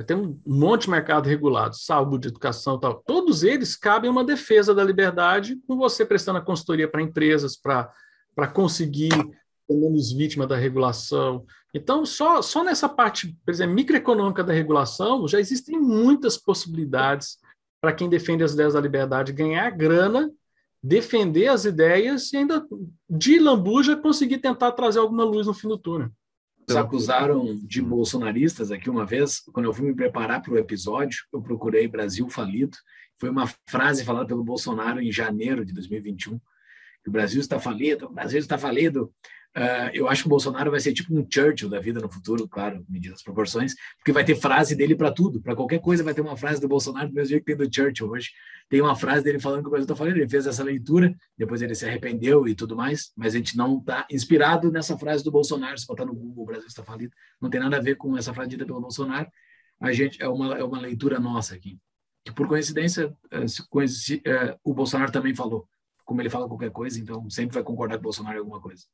Tem um monte de mercado regulado, saúde, educação tal. Todos eles cabem uma defesa da liberdade, com você prestando a consultoria para empresas, para conseguir ser menos vítima da regulação. Então, só, só nessa parte, por exemplo, microeconômica da regulação, já existem muitas possibilidades para quem defende as ideias da liberdade ganhar grana, defender as ideias e ainda, de lambuja, conseguir tentar trazer alguma luz no fim do túnel nos acusaram de bolsonaristas aqui uma vez, quando eu fui me preparar para o episódio, eu procurei Brasil falido. Foi uma frase falada pelo Bolsonaro em janeiro de 2021, que o Brasil está falido, o Brasil está falido. Uh, eu acho que o Bolsonaro vai ser tipo um Churchill da vida no futuro, claro, medidas as proporções, porque vai ter frase dele para tudo, para qualquer coisa vai ter uma frase do Bolsonaro, do mesmo jeito que tem do Churchill hoje. Tem uma frase dele falando que o Brasil está falando, ele fez essa leitura, depois ele se arrependeu e tudo mais, mas a gente não está inspirado nessa frase do Bolsonaro, se botar no Google, o Brasil está falido, não tem nada a ver com essa frase dita pelo Bolsonaro, a gente é uma, é uma leitura nossa aqui, que por coincidência, se, uh, o Bolsonaro também falou, como ele fala qualquer coisa, então sempre vai concordar com o Bolsonaro em alguma coisa.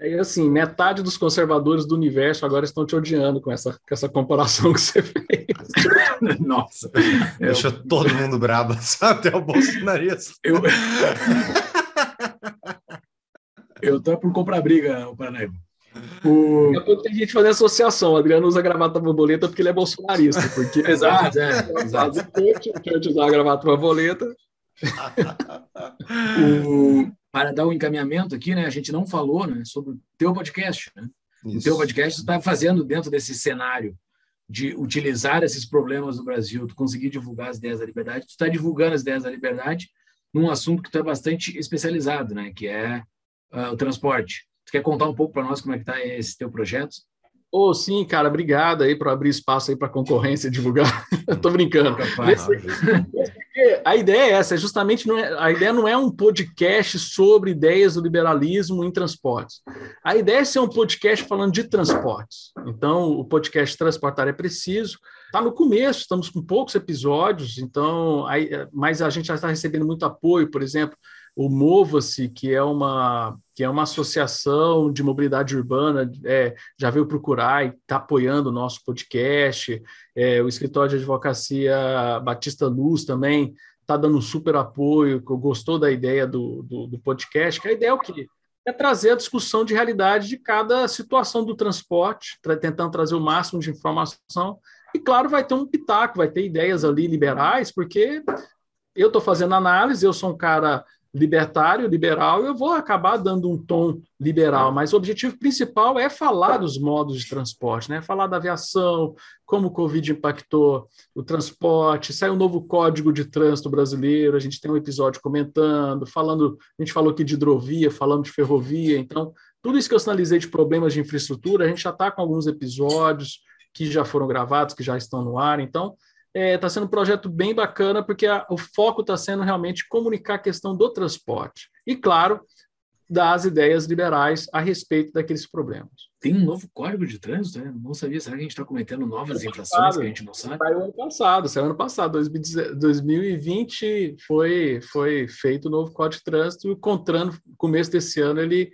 É assim, metade dos conservadores do universo agora estão te odiando com essa, com essa comparação que você fez. Nossa. Deixa eu... todo mundo brabo, até o bolsonarista. Eu... Eu tô por comprar briga, o Paranaíba. O... Pouco tem gente fazendo associação. O Adriano usa gravata borboleta porque ele é bolsonarista. Porque... exato, é, exato. O Church usar a gravata borboleta. o... Para dar o um encaminhamento aqui, né? A gente não falou né, sobre o teu podcast, né? Isso. O teu podcast está fazendo dentro desse cenário de utilizar esses problemas do Brasil, tu conseguir divulgar as ideias da liberdade, tu está divulgando as ideias da liberdade num assunto que tu é bastante especializado, né? Que é uh, o transporte. Tu quer contar um pouco para nós como é que está esse teu projeto? Oh, sim, cara, obrigado aí por abrir espaço aí para concorrência divulgar. Estou brincando. A ideia é essa, é justamente não é, a ideia não é um podcast sobre ideias do liberalismo em transportes. A ideia é ser um podcast falando de transportes. Então, o podcast Transportar é Preciso está no começo, estamos com poucos episódios, então, aí, mas a gente já está recebendo muito apoio, por exemplo, o Mova-se, que é uma que é uma associação de mobilidade urbana, é, já veio procurar e está apoiando o nosso podcast. É, o escritório de advocacia Batista Luz também está dando super apoio, gostou da ideia do, do, do podcast, que a ideia é o quê? É trazer a discussão de realidade de cada situação do transporte, tentando trazer o máximo de informação. E, claro, vai ter um pitaco, vai ter ideias ali liberais, porque eu estou fazendo análise, eu sou um cara libertário, liberal, eu vou acabar dando um tom liberal, mas o objetivo principal é falar dos modos de transporte, né? Falar da aviação, como o Covid impactou o transporte, sai um novo código de trânsito brasileiro, a gente tem um episódio comentando, falando, a gente falou aqui de hidrovia, falando de ferrovia, então tudo isso que eu sinalizei de problemas de infraestrutura, a gente já está com alguns episódios que já foram gravados, que já estão no ar, então está é, tá sendo um projeto bem bacana, porque a, o foco está sendo realmente comunicar a questão do transporte. E, claro, das ideias liberais a respeito daqueles problemas. Tem um novo código de trânsito, né? Não sabia. Será que a gente está cometendo novas infrações que a gente não sabe? Saiu ano passado, saiu ano passado. 2020 foi, foi feito o novo código de trânsito e o Contran, no começo desse ano, ele,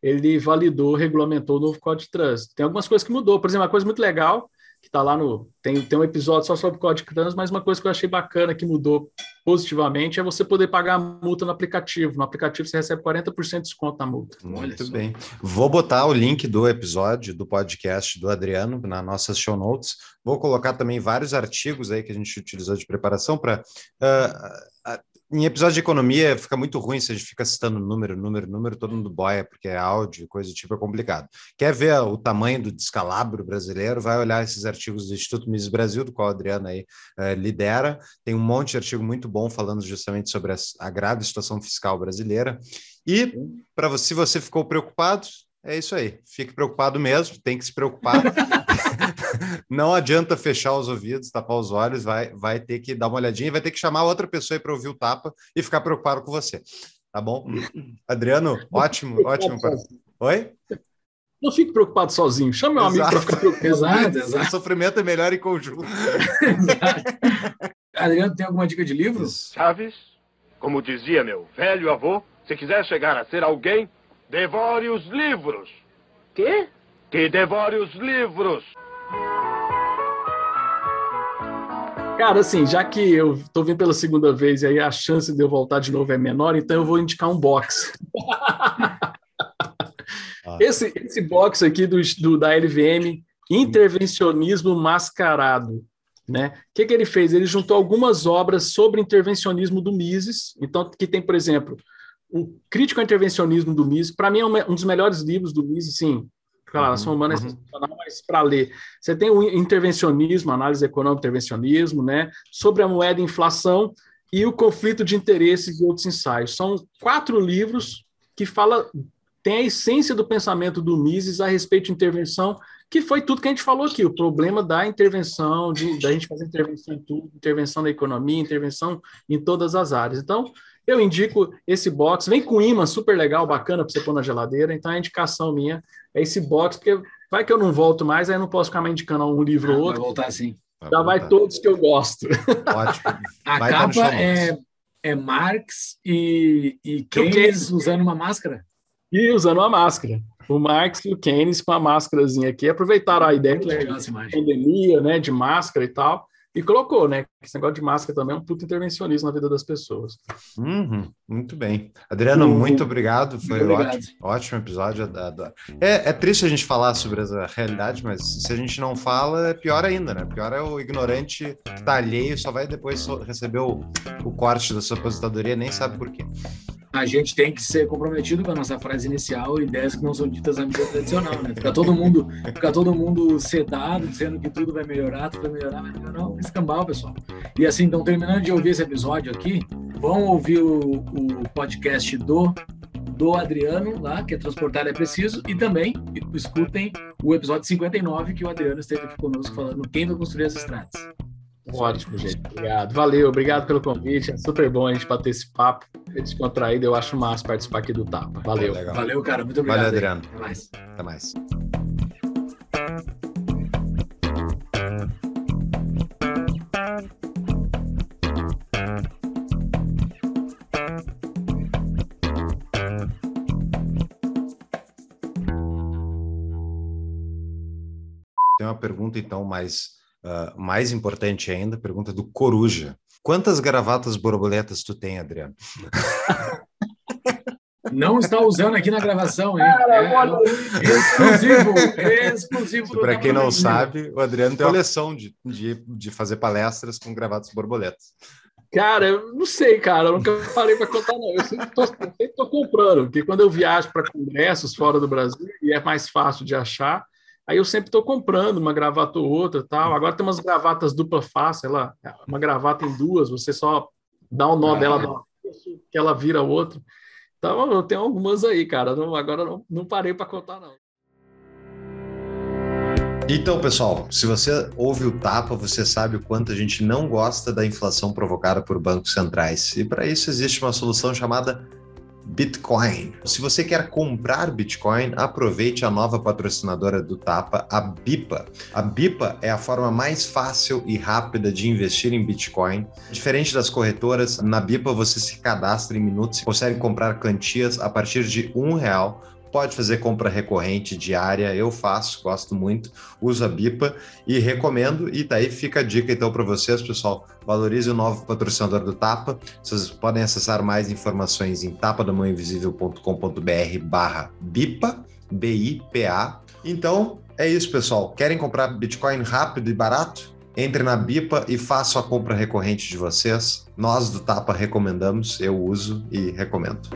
ele validou, regulamentou o novo código de trânsito. Tem algumas coisas que mudou. Por exemplo, uma coisa muito legal que está lá no. Tem, tem um episódio só sobre código de trânsito, mas uma coisa que eu achei bacana que mudou positivamente é você poder pagar a multa no aplicativo. No aplicativo você recebe 40% de desconto na multa. Muito bem. Vou botar o link do episódio do podcast do Adriano na nossas show notes. Vou colocar também vários artigos aí que a gente utilizou de preparação para. Uh, uh, em episódio de economia fica muito ruim se a gente fica citando número, número, número, todo mundo boia, porque é áudio, coisa do tipo, é complicado. Quer ver o tamanho do descalabro brasileiro? Vai olhar esses artigos do Instituto Mises Brasil, do qual a Adriana aí eh, lidera. Tem um monte de artigo muito bom falando justamente sobre a, a grave situação fiscal brasileira. E, para você, se você ficou preocupado, é isso aí. Fique preocupado mesmo, tem que se preocupar. não adianta fechar os ouvidos, tapar os olhos, vai, vai ter que dar uma olhadinha, vai ter que chamar outra pessoa para ouvir o tapa e ficar preocupado com você. Tá bom? Adriano, ótimo, ótimo. Oi? Não fique preocupado sozinho, chame um amigo para ficar preocupado. exato, exato. O sofrimento é melhor em conjunto. Adriano, tem alguma dica de livro? Chaves, como dizia meu velho avô, se quiser chegar a ser alguém, devore os livros. Quê? Que devore os livros. Cara, assim, já que eu tô vindo pela segunda vez e aí a chance de eu voltar de novo é menor, então eu vou indicar um box. esse, esse box aqui do, do, da LVM, Intervencionismo Mascarado. Né? O que, que ele fez? Ele juntou algumas obras sobre intervencionismo do Mises, então que tem, por exemplo, o Crítico ao Intervencionismo do Mises, para mim é um dos melhores livros do Mises, sim, Claro, ação humana é uhum. sensacional, mas para ler. Você tem o intervencionismo, análise econômica, intervencionismo, né? Sobre a moeda e inflação e o conflito de interesses e outros ensaios. São quatro livros que fala tem a essência do pensamento do Mises a respeito de intervenção, que foi tudo que a gente falou aqui, o problema da intervenção, de, da gente fazer intervenção em tudo, intervenção na economia, intervenção em todas as áreas. Então, eu indico esse box, vem com imã super legal, bacana para você pôr na geladeira. Então a indicação minha é esse box, porque vai que eu não volto mais, aí eu não posso ficar mais indicando um livro ou outro. Vai voltar sim. Já vai, vai todos que eu gosto. Ótimo. A vai capa é, é Marx e, e Keynes usando uma máscara? E usando uma máscara. O Marx e o Keynes com a máscarazinha aqui. Aproveitaram a ideia de pandemia, né, de máscara e tal. E colocou, né? Esse negócio de máscara também é um puto intervencionismo na vida das pessoas. Uhum, muito bem. Adriano, Uhum. muito obrigado. Foi Muito obrigado. ótimo, ótimo episódio. da- da- É, é triste a gente falar sobre essa realidade, mas se a gente não fala, é pior ainda, né? Pior é o ignorante que tá alheio, só vai depois receber o, o corte da sua aposentadoria, nem sabe por quê. A gente tem que ser comprometido com a nossa frase inicial e ideias que não são ditas na mídia tradicional, né? Ficar todo mundo, ficar todo mundo sedado, dizendo que tudo vai melhorar, tudo vai melhorar, vai melhorar, escambau, pessoal. E assim, então, terminando de ouvir esse episódio aqui, vão ouvir o, o podcast do do Adriano lá, que é Transportar é Preciso, e também escutem o episódio 59, que o Adriano esteve aqui conosco falando quem vai construir as estradas. Ótimo, gente. Obrigado. Valeu, obrigado pelo convite. É super bom a gente bater esse papo. É descontraído, eu acho massa participar aqui do Tapa. Valeu. Legal. Valeu, cara. Muito obrigado. Valeu, aí. Adriano. Até mais. Até mais. Pergunta, então, mais, ah, mais importante ainda, pergunta do Coruja. Quantas gravatas borboletas tu tem, Adriano? Não está usando aqui na gravação, hein? É, exclusivo, exclusivo. do Para quem não sabe, o Adriano tem uma coleção de, de, de fazer palestras com gravatas borboletas. Cara, eu não sei, cara. Eu nunca parei para contar, não. Eu sempre tô comprando, porque quando eu viajo para congressos fora do Brasil, e é mais fácil de achar, aí eu sempre estou comprando uma gravata ou outra tal. Agora tem umas gravatas dupla face, ela, uma gravata em duas, você só dá o nó Ah. dela, um que ela vira outra. Então, eu tenho algumas aí, cara. Não- agora não, não parei para contar, não. Então, pessoal, se você ouve o tapa, você sabe o quanto a gente não gosta da inflação provocada por bancos centrais. E para isso existe uma solução chamada Bitcoin. Se você quer comprar Bitcoin, aproveite a nova patrocinadora do Tapa, a Bipa. A Bipa é a forma mais fácil e rápida de investir em Bitcoin. Diferente das corretoras, na Bipa você se cadastra em minutos e consegue comprar quantias a partir de um real. Pode fazer compra recorrente, diária, eu faço, gosto muito, uso a Bipa e recomendo. E daí fica a dica então para vocês, pessoal. Valorize o novo patrocinador do Tapa. Vocês podem acessar mais informações em tapadamãoinvisível.com.br barra BIPA, B-I-P-A. Então, é isso, pessoal. Querem comprar Bitcoin rápido e barato? Entre na Bipa e façam a compra recorrente de vocês. Nós do Tapa recomendamos, eu uso e recomendo.